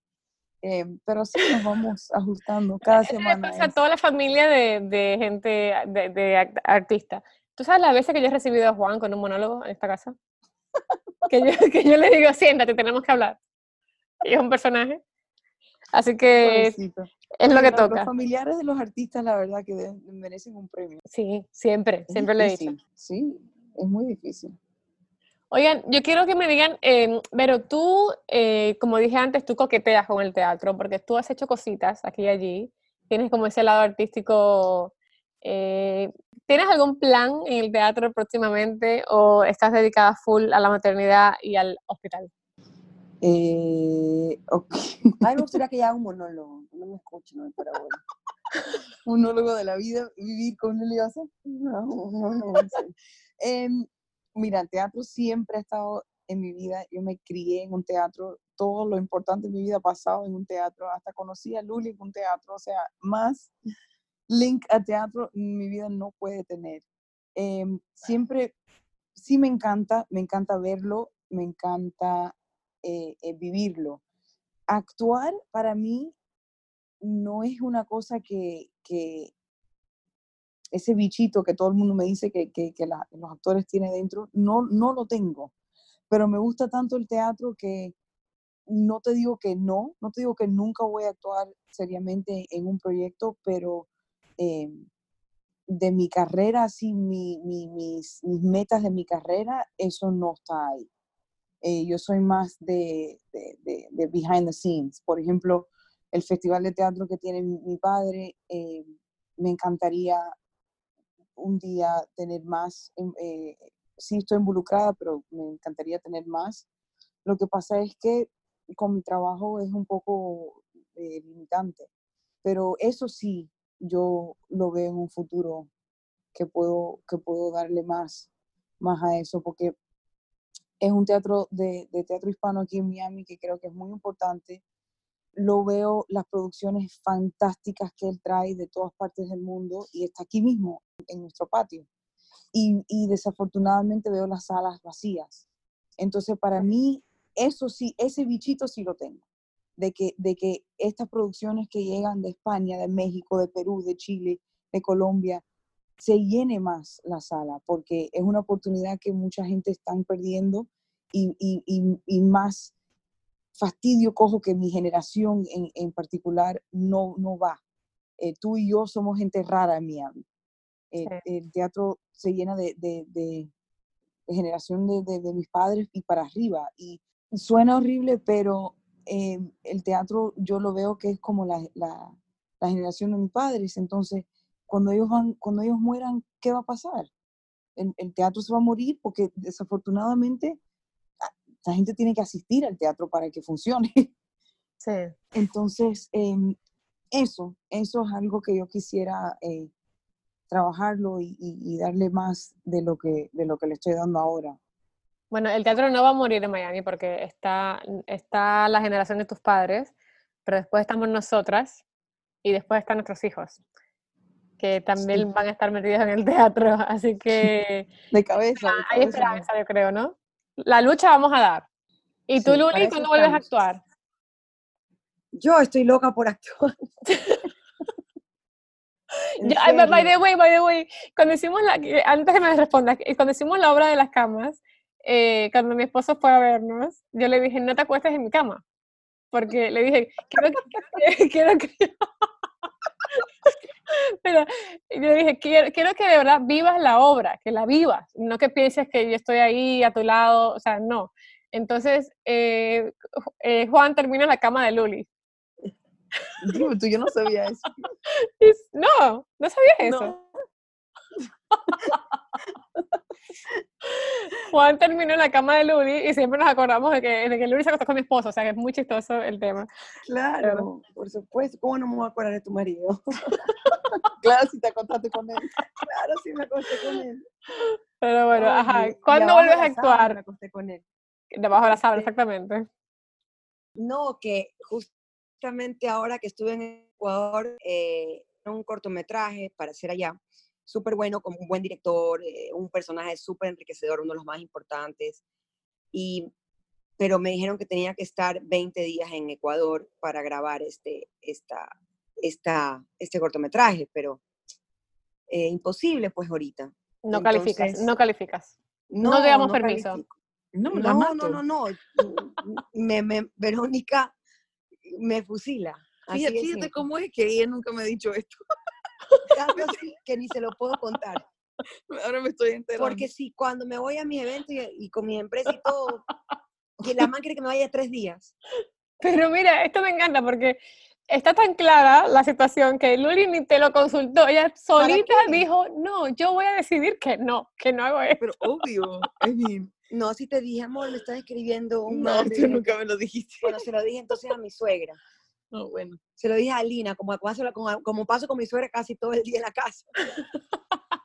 eh, pero sí nos vamos ajustando cada
Eso le
semana.
pasa a toda la familia de, de gente, de, de artistas. ¿Tú sabes las veces que yo he recibido a Juan con un monólogo en esta casa? Que yo, que yo le digo, siéntate, tenemos que hablar. Y es un personaje. Así que es,
Pobrecito.
es lo que
los- Los
toca.
familiares de los artistas, la verdad, que merecen un premio.
Sí, siempre,
Es
siempre lo he dicho.
difícil, Sí, es muy difícil.
Oigan, yo quiero que me digan, eh, pero tú, eh, como dije antes, tú coqueteas con el teatro, porque tú has hecho cositas aquí y allí, tienes como ese lado artístico. eh, ¿Tienes algún plan en el teatro próximamente o estás dedicada full a la maternidad y al hospital?
Eh, ok.
A mí me gustaría que ella haga un monólogo. No me escuche, no, pero bueno.
Monólogo de la vida, vivir con Lili Osa.
No, no, no.
Em, mira, el teatro siempre ha estado en mi vida. Yo me crié en un teatro. Todo lo importante en mi vida ha pasado en un teatro. Hasta conocí a Luli en un teatro. O sea, más link a teatro mi vida no puede tener. Em, siempre, sí me encanta, me encanta verlo, me encanta eh, eh, vivirlo. Actuar para mí no es una cosa que, que ese bichito que todo el mundo me dice que, que- que la- los actores tienen dentro, no, no lo tengo. Pero me gusta tanto el teatro que no te digo que no, no te digo que nunca voy a actuar seriamente en un proyecto, pero eh, de mi carrera, así mi- mi- mis, mis metas de mi carrera, eso no está ahí. Eh, yo soy más de, de- de- de behind the scenes. Por ejemplo, el festival de teatro que tiene mi, mi padre, eh, me encantaría un día tener más, eh, sí estoy involucrada, pero me encantaría tener más. Lo que pasa es que con mi trabajo es un poco eh, limitante, pero eso sí, yo lo veo en un futuro que puedo, que puedo darle más, más a eso, porque es un teatro de teatro hispano aquí en Miami que creo que es muy importante. Lo veo, las producciones fantásticas que él trae de todas partes del mundo y está aquí mismo, en nuestro patio. Y, y desafortunadamente veo las salas vacías. Entonces, para mí, eso sí, ese bichito sí lo tengo. De que, de que estas producciones que llegan de España, de México, de Perú, de Chile, de Colombia, se llene más la sala, porque es una oportunidad que mucha gente están perdiendo y, y- y- y más fastidio cojo que mi generación en, en particular no, no va. Eh, tú y yo somos gente rara en Miami. Eh,
Sí.
El teatro se llena de, de- de generación de, de- de mis padres y para arriba. Y suena horrible, pero eh, el teatro yo lo veo que es como la, la- la generación de mis padres. Entonces, cuando ellos, van, cuando ellos mueran, ¿qué va a pasar? El, el teatro se va a morir porque desafortunadamente la gente tiene que asistir al teatro para que funcione.
Sí.
Entonces, em, eso, eso es algo que yo quisiera eh, trabajarlo y, y- y darle más de lo, que, de lo que le estoy dando ahora.
Bueno, el teatro no va a morir en Miami porque está, está la generación de tus padres, pero después estamos nosotras y después están nuestros hijos, que también
Sí.
van a estar metidos en el teatro. Así que
De cabeza. de
hay esperanza, yo creo, ¿no? La lucha vamos a dar. ¿Y tú,
Sí,
Luli, cuándo vuelves a actuar?
Yo estoy loca por actuar.
Yo- ay, by- the way, by the way, cuando hicimos la, antes que me respondas, que cuando hicimos la obra de las camas, eh, cuando mi esposo fue a vernos, yo le dije, no te acuestes en mi cama, porque le dije, quiero que, quiero que, pero yo dije, quiero, quiero que de verdad vivas la obra, que la vivas, no que pienses que yo estoy ahí a tu lado, o sea, no. Entonces, eh, eh, Juan termina en la cama de Luli.
Tú, yo no sabía eso.
No, no sabías eso.
No.
Juan terminó en la cama de Luli y siempre nos acordamos de que, de que Luli se acostó con mi esposo, o sea que es muy chistoso el tema.
Claro, por supuesto. ¿Cómo no me voy a acordar de tu marido?
Claro, si te acostaste con él.
claro, sí me acosté con él.
Pero bueno, ajá. ¿Cuándo vuelves a
sábana Me
actuar?
acosté con él.
Debajo de la sábana,
Este,
exactamente.
No, que justamente ahora que estuve en Ecuador, eh, un cortometraje para hacer allá, súper bueno, con un buen director, eh, un personaje súper enriquecedor, uno de los más importantes. Y, pero me dijeron que tenía que estar 20 días en Ecuador para grabar este, esta, esta, este cortometraje, pero eh, imposible pues ahorita.
No calificas, no calificas. No te damos
no
permiso.
califico.
No, la
No, no, no, no. Me, me, Verónica me fusila. Así
Fíjate, fíjate cómo es que ella nunca me ha dicho esto.
Tanto así que ni se lo puedo contar.
Ahora me estoy enterando.
Porque si cuando me voy a mis eventos y, y con mi empresa y todo, que la man quiere que me vaya tres días.
Pero mira, esto me encanta porque está tan clara la situación que Luli ni te lo consultó. Ella solita dijo, no, yo voy a decidir que no, que no hago esto.
Pero obvio, I mean,
No, si te dije, amor, me estás escribiendo un
no, tú nunca me lo dijiste.
Bueno, se lo dije entonces a mi suegra.
No, bueno.
Se lo dije a Lina, como paso, como, como paso con mi suegra casi todo el día en la casa.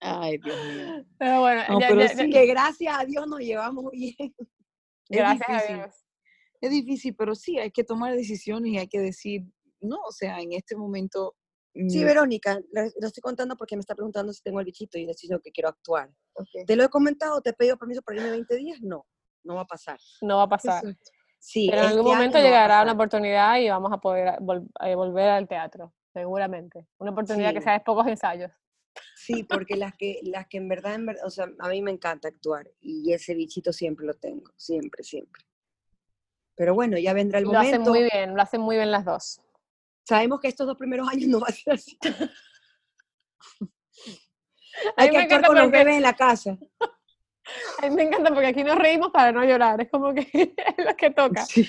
Ay, Dios mío.
Pero bueno,
No,
ya-
pero
ya-
sí.
ya-
Que gracias a Dios nos llevamos bien.
Es
gracias a
difícil.
Dios.
Es difícil, pero sí, hay que tomar decisiones y hay que decir, no, o sea, en este momento.
Sí, Verónica, lo estoy contando porque me está preguntando si tengo el bichito y decido que quiero actuar. ¿Te lo he comentado? ¿Te he pedido permiso para irme 20 días? No, no va a pasar.
No va a pasar.
Exacto.
Sí,
Pero en algún
este
momento llegará una oportunidad y vamos a poder vol- eh, volver al teatro, seguramente. Una oportunidad que
Sí.
sea de pocos ensayos.
Sí, porque las que, las que en verdad, en verdad, o sea, a mí me encanta actuar y ese bichito siempre lo tengo, siempre, siempre. Pero bueno, ya vendrá el
Lo hacen
momento.
muy bien, lo hacen muy bien las dos.
Sabemos que estos dos primeros años no va a ser así. Hay que actuar con los
porque-
bebés en la casa.
A mí me encanta porque aquí nos reímos para no llorar, es como que es lo que toca.
Sí.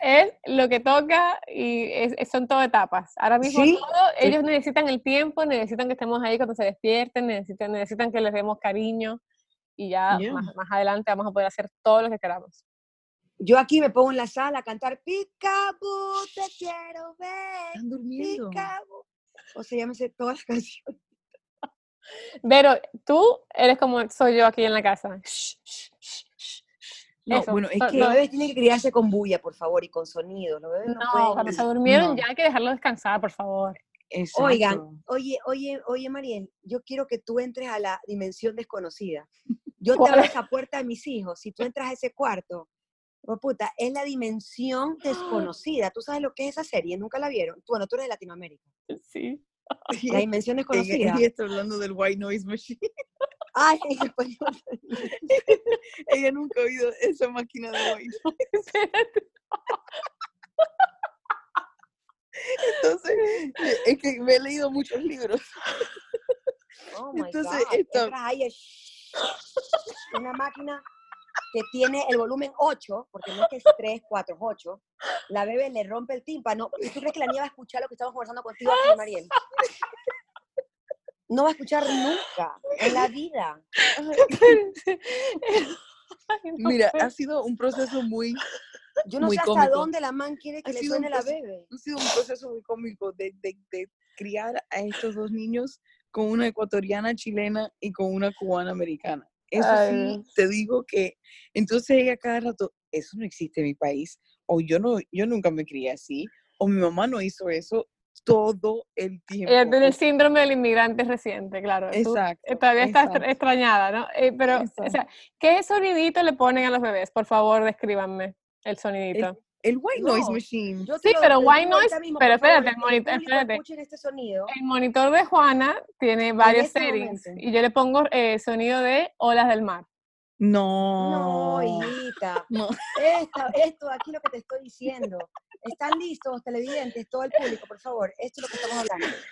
Es lo que toca y es- es- son todo etapas. Ahora mismo
Sí,
todo, ellos necesitan el tiempo, necesitan que estemos ahí cuando se despierten, necesitan, necesitan que les demos cariño y ya
Ya.
más, más adelante vamos a poder hacer todo lo que queramos.
Yo aquí me pongo en la sala a cantar Picaboo, te quiero ver.
Están durmiendo.
Picaboo. O sea, ya me sé todas las canciones.
Pero tú eres como soy yo aquí en la casa.
No,
Eso,
bueno, es
so-
que
Los bebés tienen que criarse con bulla, por favor, y con sonido. Los bebés no,
No,
pueden.
cuando se durmieron
no.
ya hay que dejarlo descansar, por favor.
Oigan,
Exacto.
oye, oye, oye, Mariel, yo quiero que tú entres a la dimensión desconocida. Yo te
¿Cuál
abro
es?
esa puerta de mis hijos. Si tú entras a ese cuarto, oh, puta, es la dimensión desconocida. ¿Tú sabes lo que es esa serie? ¿Nunca la vieron? Bueno, tú eres de Latinoamérica.
Sí.
La dimensión desconocida.
ella está hablando del white noise machine.
Ay, en español.
ella nunca ha oído esa máquina de white noise. Entonces, eh, es que me he leído muchos libros.
Oh my
Entonces,
God. una máquina que tiene el volumen 8, porque no es que es 3, 4, 8, la bebé le rompe el tímpano. ¿Y tú crees que la niña va a escuchar lo que estamos conversando contigo aquí, Mariel? No va a escuchar nunca en la vida.
Ay, no
Mira, ha sido un proceso muy,
Yo no
Muy
sé hasta
cómico.
dónde la man quiere que
Ha
le suene la
proceso-
bebé.
ha sido un proceso muy cómico de, de, de criar a estos dos niños con una ecuatoriana chilena y con una cubana americana. Eso
Ay,
sí, te digo que entonces ella cada rato, eso no existe en mi país, o yo no, yo nunca me crié así, o mi mamá no hizo eso todo el tiempo.
Ella tiene el síndrome del inmigrante reciente, claro. tú,
Exacto.
eh, todavía está
exacto.
extrañada, ¿no? Eh, pero, o sea, ¿qué sonidito le ponen a los bebés? Por favor, descríbanme el sonidito.
El white noise
No,
machine.
Yo
Sí,
lo-
pero white noise,
mismo,
pero
favor,
espérate, el monitor- espérate.
escuchen este sonido.
El monitor de Juana tiene varios
este
settings
momento.
y yo le pongo eh, sonido de olas del mar.
No.
No, hijita.
No.
Esta- esto aquí lo que te estoy diciendo. ¿Están listos, televidentes, todo el público, por favor? Esto es lo que estamos hablando.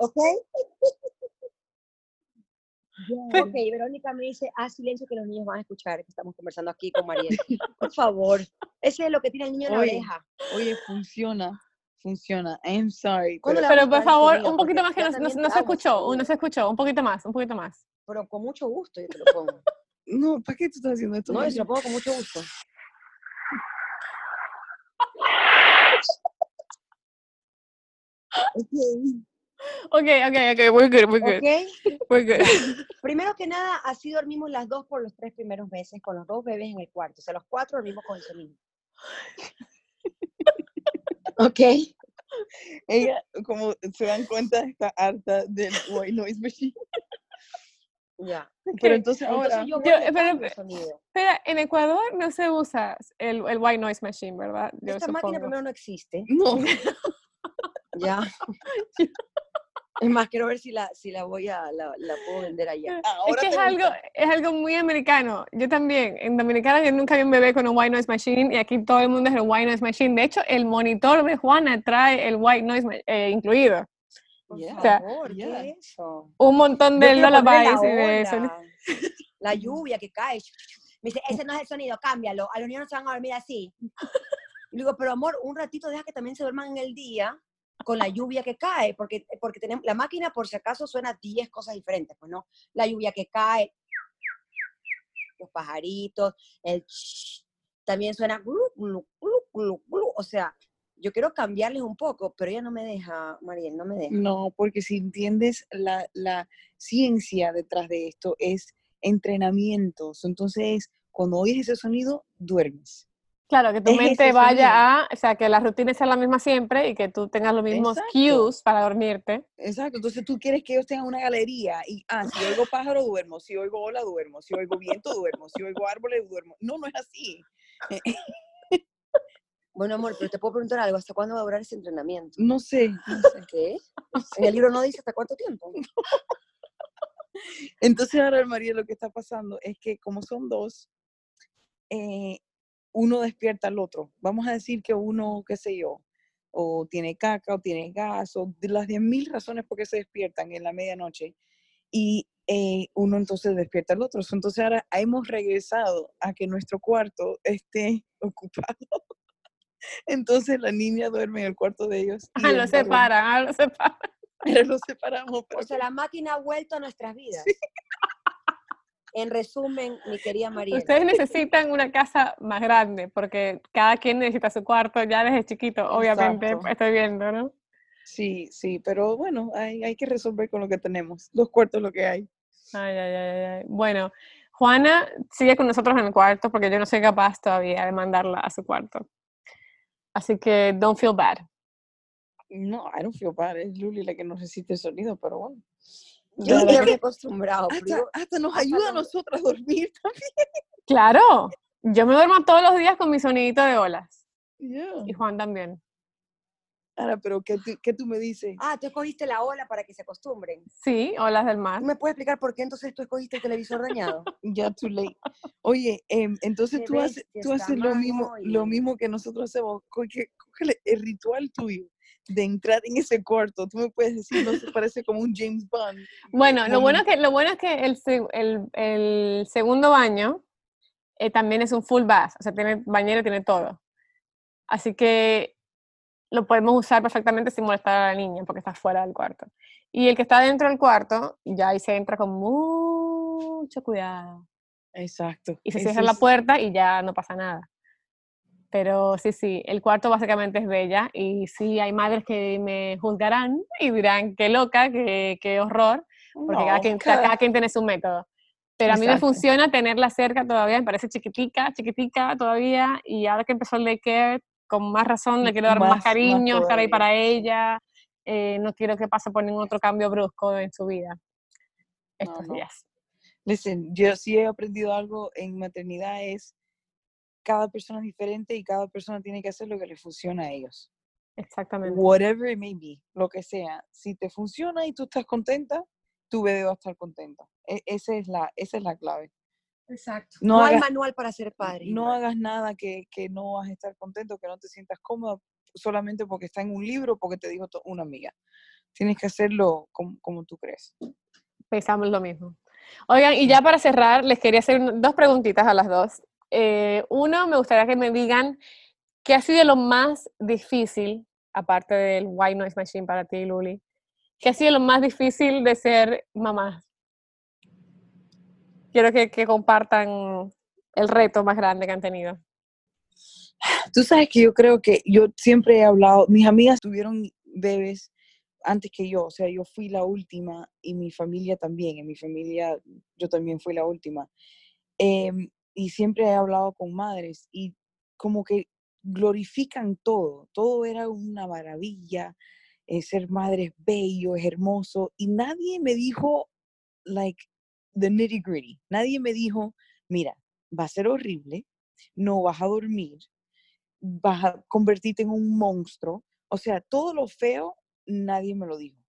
¿Ok? Ok, Verónica me dice, haz silencio que los niños van a escuchar que estamos conversando aquí con Mariel. Por favor. Ese es lo que tiene el niño en la oreja.
Oye, funciona, funciona. I'm sorry.
¿Cuándo
pero-
por favor, un poquito
Porque
más que no, no-
también
no
te
se escuchó, no se escuchó, un poquito más, un poquito más.
Pero con mucho gusto yo te lo pongo.
No, ¿para qué tú estás haciendo esto?
No, yo se lo pongo con mucho gusto.
Ok, ok, ok, we're good, we're good,
¿Ok?
we're good.
Primero que nada, así dormimos las dos por los tres primeros meses con los dos bebés en el cuarto. O sea, los cuatro dormimos con el sonido. ¿Ok?
Ella, como se dan cuenta, está harta del white noise machine.
Ya.
Pero
Ok.
entonces
Entonces
ahora,
yo voy
Yo-
y le
pero-
cambio el sonido.
Espera, en Ecuador no se usa el, el white noise machine, ¿verdad? Yo
Esta máquina
supongo.
primero no existe.
no,
Ya. Es más, quiero ver si la, si la voy a, la, la puedo vender allá.
Es
ahora
que es algo, es algo muy americano. Yo también, en Dominicana yo nunca vi un bebé con un white noise machine y aquí todo el mundo es el white noise machine. De hecho, el monitor de Juana trae el white noise eh, incluido.
Por
Yeah.
O sea,
favor, ¿qué
yeah.
es eso?
Un montón de lullabies y de
ola, la lluvia que cae. Me dice, ese no es el sonido, cámbialo. A los niños no se van a dormir así. Y digo, pero amor, un ratito deja que también se duerman en el día con la lluvia que cae, porque, porque tenemos, la máquina por si acaso suena 10 cosas diferentes, pues no, la lluvia que cae, los pajaritos, el también suena glu, glu, glu, glu, glu. o sea, yo quiero cambiarles un poco, pero ella no me deja, Mariel, no me deja.
No, porque si entiendes la, la ciencia detrás de esto es entrenamientos. Entonces, cuando oyes ese sonido, duermes.
Claro, que tu
Es
mente vaya a, o sea, que la rutina sea la misma siempre y que tú tengas los mismos
Exacto.
cues para dormirte.
Exacto, entonces tú quieres que ellos tengan una galería y, ah, si oigo pájaro, duermo, si oigo ola, duermo, si oigo viento, duermo, si oigo árboles, duermo. No, no es así.
Bueno, amor, pero te puedo preguntar algo, ¿hasta cuándo va a durar ese entrenamiento?
No sé, no sé.
¿Qué? En el libro no dice hasta cuánto tiempo.
Entonces ahora, María, lo que está pasando es que como son dos, eh, uno despierta al otro. Vamos a decir que uno, qué sé yo, o tiene caca, o tiene gas, o de las 10.000 razones por qué se despiertan en la medianoche. Y eh, uno entonces despierta al otro. So, Entonces ahora hemos regresado a que nuestro cuarto esté ocupado. Entonces la niña duerme en el cuarto de ellos. y
Ah, lo separan, ah, lo separan.
Ahora lo separamos. pero
O sea, la máquina ha vuelto a nuestras vidas. En resumen, mi querida María.
Ustedes necesitan una casa más grande porque cada quien necesita su cuarto ya desde chiquito, obviamente,
Exacto.
estoy viendo, ¿no?
Sí, sí, pero bueno, hay, hay que resolver con lo que tenemos. Dos cuartos lo que hay.
Ay, ay, ay, ay. Bueno, Juana sigue con nosotros en el cuarto porque yo no soy capaz todavía de mandarla a su cuarto. Así que don't feel bad.
No, I don't feel bad. Es Luli la que no necesita el sonido, pero bueno.
Yo ya me he acostumbrado. pero
hasta, hasta nos
hasta
ayuda a nosotras a dormir también.
Claro, yo me duermo todos los días con mi sonidito de olas
Yeah.
y Juan también.
Ahora, pero ¿qué, tú- qué tú me dices?
ah, tú escogiste la ola para que se acostumbren.
Sí, olas del mar.
¿Tú me puedes explicar por qué entonces tú escogiste el televisor dañado?
Ya too late. Oye, em, entonces tú haces, tú haces lo mismo, lo mismo que nosotros hacemos. Coge- cógele el ritual tuyo. De entrar en ese cuarto. Tú me puedes decir, no se parece como un James Bond.
Bueno, lo bueno, es que, lo bueno es que el, el, el segundo baño eh, también es un full bath, o sea, tiene bañera, tiene todo. Así que lo podemos usar perfectamente sin molestar a la niña porque está fuera del cuarto. Y el que está dentro del cuarto, ya ahí se entra con mucho cuidado.
Exacto.
Y se cierra la puerta y ya no pasa nada. Pero sí, sí, el cuarto básicamente es bella y sí hay madres que me juzgarán y dirán qué loca, qué, qué horror, porque cada,
No,
quien,
cada-
cada quien tiene su método. Pero a mí me
Exacto.
funciona tenerla cerca todavía, me parece chiquitica, chiquitica todavía, y ahora que empezó el daycare, con más razón le quiero dar más,
Más- más
cariño, estar ahí para ella, eh, no quiero que pase por ningún otro cambio brusco en su vida estos
no.
días.
Listen, yo sí he aprendido algo en maternidad es cada persona es diferente y cada persona tiene que hacer lo que le funciona a ellos.
Exactamente.
Whatever it may be, lo que sea. Si te funciona y tú estás contenta, tu bebé va a estar contenta. E- esa, es la, esa es la clave.
Exacto.
No
No, hay
hagas-
manual para ser padre.
No
Iván.
hagas nada que, que no vas a estar contento, que no te sientas cómoda solamente porque está en un libro, porque te dijo una amiga. Tienes que hacerlo como, como tú crees.
Pensamos lo mismo. Oigan, y ya para cerrar, les quería hacer dos preguntitas a las dos. Eh, uno, me gustaría que me digan qué ha sido lo más difícil, aparte del White Noise Machine para ti, Luli, qué ha sido lo más difícil de ser mamá. Quiero que, compartan el reto más grande que han tenido.
Tú sabes que yo creo que yo siempre he hablado, mis amigas tuvieron bebés antes que yo, o sea, yo fui la última y mi familia también, en mi familia yo también fui la última. Em, y siempre he hablado con madres y como que glorifican todo, todo era una maravilla, eh, ser madre es bello, es hermoso, y nadie me dijo, like, the nitty gritty, nadie me dijo, mira, va a ser horrible, no vas a dormir, vas a convertirte en un monstruo. O sea, todo lo feo, nadie me lo dijo.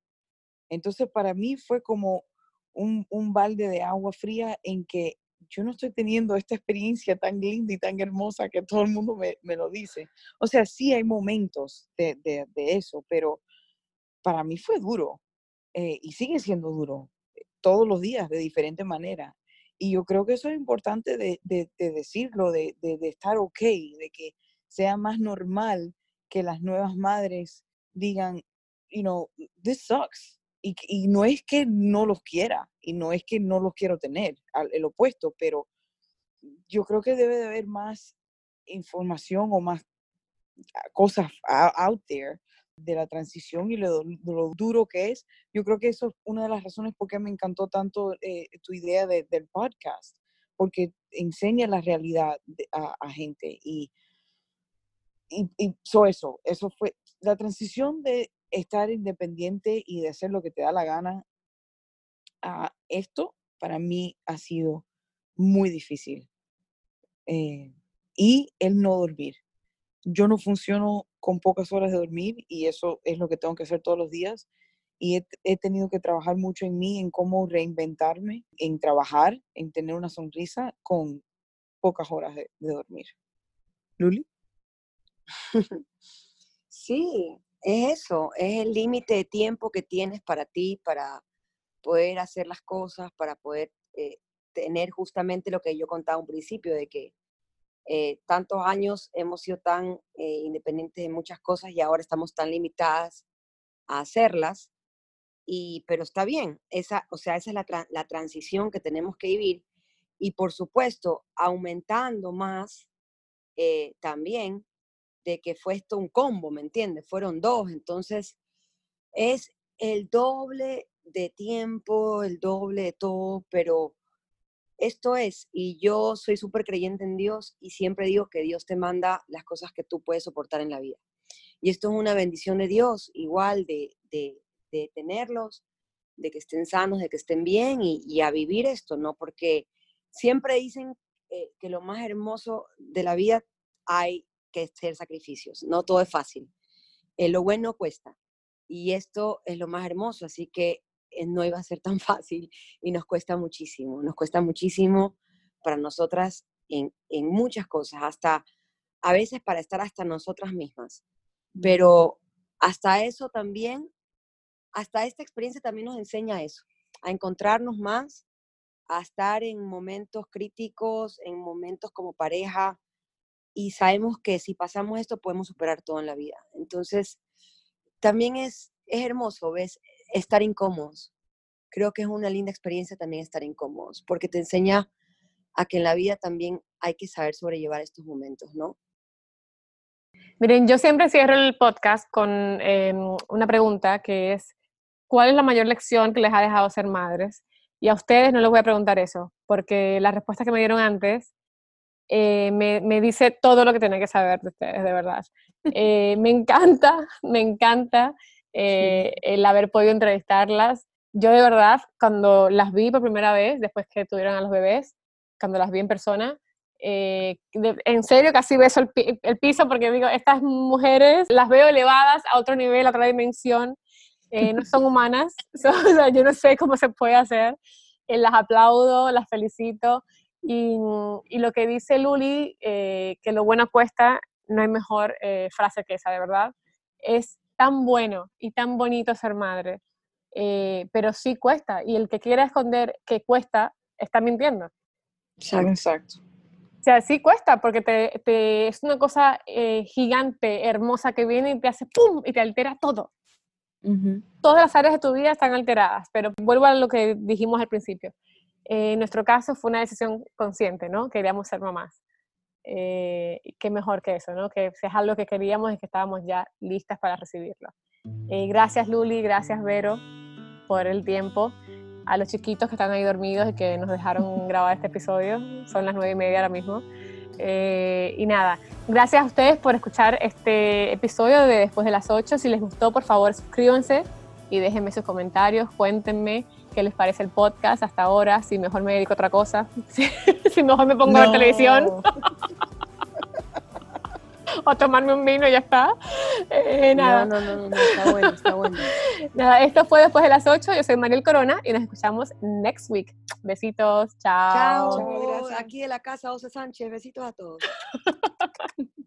Entonces, para mí fue como un, un balde de agua fría en que yo no estoy teniendo esta experiencia tan linda y tan hermosa que todo el mundo me, me lo dice. O sea, sí hay momentos de, de- eso, pero para mí fue duro eh, y sigue siendo duro eh, todos los días de diferente manera. Y yo creo que eso es importante de, de- de decirlo, de, de- de estar ok, de que sea más normal que las nuevas madres digan, you know, this sucks. Y, y no es que no los quiera, y no es que no los quiero tener, al, el opuesto, pero yo creo que debe de haber más información o más ah, cosas out there de la transición y lo, lo duro que es. Yo creo que eso es una de las razones por qué me encantó tanto eh, tu idea de- del podcast, porque enseña la realidad de- a, a gente y, y, y so eso, eso fue la transición de estar independiente y de hacer lo que te da la gana a esto para mí ha sido muy difícil. Eh, y el no dormir. Yo no funciono con pocas horas de dormir y eso es lo que tengo que hacer todos los días. Y he, he tenido que trabajar mucho en mí, en cómo reinventarme, en trabajar, en tener una sonrisa con pocas horas de, de dormir. Luli.
Sí, es eso, es el límite de tiempo que tienes para ti, para poder hacer las cosas, para poder eh, tener justamente lo que yo contaba un principio, de que eh, tantos años hemos sido tan eh, independientes de muchas cosas y ahora estamos tan limitadas a hacerlas. Y, pero está bien, esa, o sea, esa es la, la transición que tenemos que vivir. Y por supuesto, aumentando más también que fue esto un combo, ¿me entiendes? Fueron dos, entonces es el doble de tiempo, el doble de todo, pero esto es, y yo soy súper creyente en Dios y siempre digo que Dios te manda las cosas que tú puedes soportar en la vida. Y esto es una bendición de Dios, igual de, de, de tenerlos, de que estén sanos, de que estén bien y, y a vivir esto, ¿no? Porque siempre dicen eh, que lo más hermoso de la vida hay que hacer sacrificios, no todo es fácil. Eh, lo bueno cuesta y esto es lo más hermoso, así que eh, no iba a ser tan fácil y nos cuesta muchísimo, nos cuesta muchísimo para nosotras en, en muchas cosas, hasta a veces para estar hasta nosotras mismas. Pero hasta eso también, hasta esta experiencia también nos enseña eso, a encontrarnos más, a estar en momentos críticos, en momentos como pareja, y sabemos que si pasamos esto podemos superar todo en la vida. Entonces, también es, es hermoso, ¿ves? Estar incómodos. Creo que es una linda experiencia también estar incómodos, porque te enseña a que en la vida también hay que saber sobrellevar estos momentos, ¿no?
Miren, yo siempre cierro el podcast con em, una pregunta que es, ¿cuál es la mayor lección que les ha dejado ser madres? Y a ustedes no les voy a preguntar eso, porque la respuesta que me dieron antes eh, me, me, dice todo lo que tienen que saber de ustedes, de verdad. Eh, me encanta, me encanta eh, el haber podido entrevistarlas. Yo de verdad, cuando las vi por primera vez, después que tuvieron a los bebés, cuando las vi en persona, en serio casi beso el, el, piso porque digo, estas mujeres las veo elevadas a otro nivel, a otra dimensión, no son humanas, o sea, yo no sé cómo se puede hacer, las aplaudo, las felicito y, y, lo que dice Luli, eh, que lo bueno cuesta, no hay mejor eh, frase que esa, de verdad. Es tan bueno y tan bonito ser madre, eh, pero sí cuesta. Y el que quiera esconder que cuesta, está mintiendo.
Exacto.
O sea, sí cuesta, porque te, te es una cosa gigante, hermosa, que viene y te hace ¡pum! y te altera todo. Todas las áreas de tu vida están alteradas, pero vuelvo a lo que dijimos al principio eh, en nuestro caso fue una decisión consciente, ¿no? Queríamos ser mamás. Eh, qué mejor que eso, ¿no? Que es algo que queríamos y que estábamos ya listas para recibirlo. Eh, gracias Luli, gracias Vero por el tiempo. A los chiquitos que están ahí dormidos y que nos dejaron grabar este episodio, son las nueve y media ahora mismo. y nada, gracias a ustedes por escuchar este episodio de Después de las 8. Si les gustó, por favor, suscríbanse y déjenme sus comentarios, cuéntenme qué les parece el podcast hasta ahora, si mejor me dedico a otra cosa, si, mejor me pongo a ver televisión. o tomarme un vino y ya está.
Eh, nada. No, no, no, no, está bueno, está bueno.
Nada, esto fue después de las 8. Yo soy Mariel Corona y nos escuchamos next week. Besitos, chao.
Chao, Aquí de la casa José Sánchez, besitos a todos.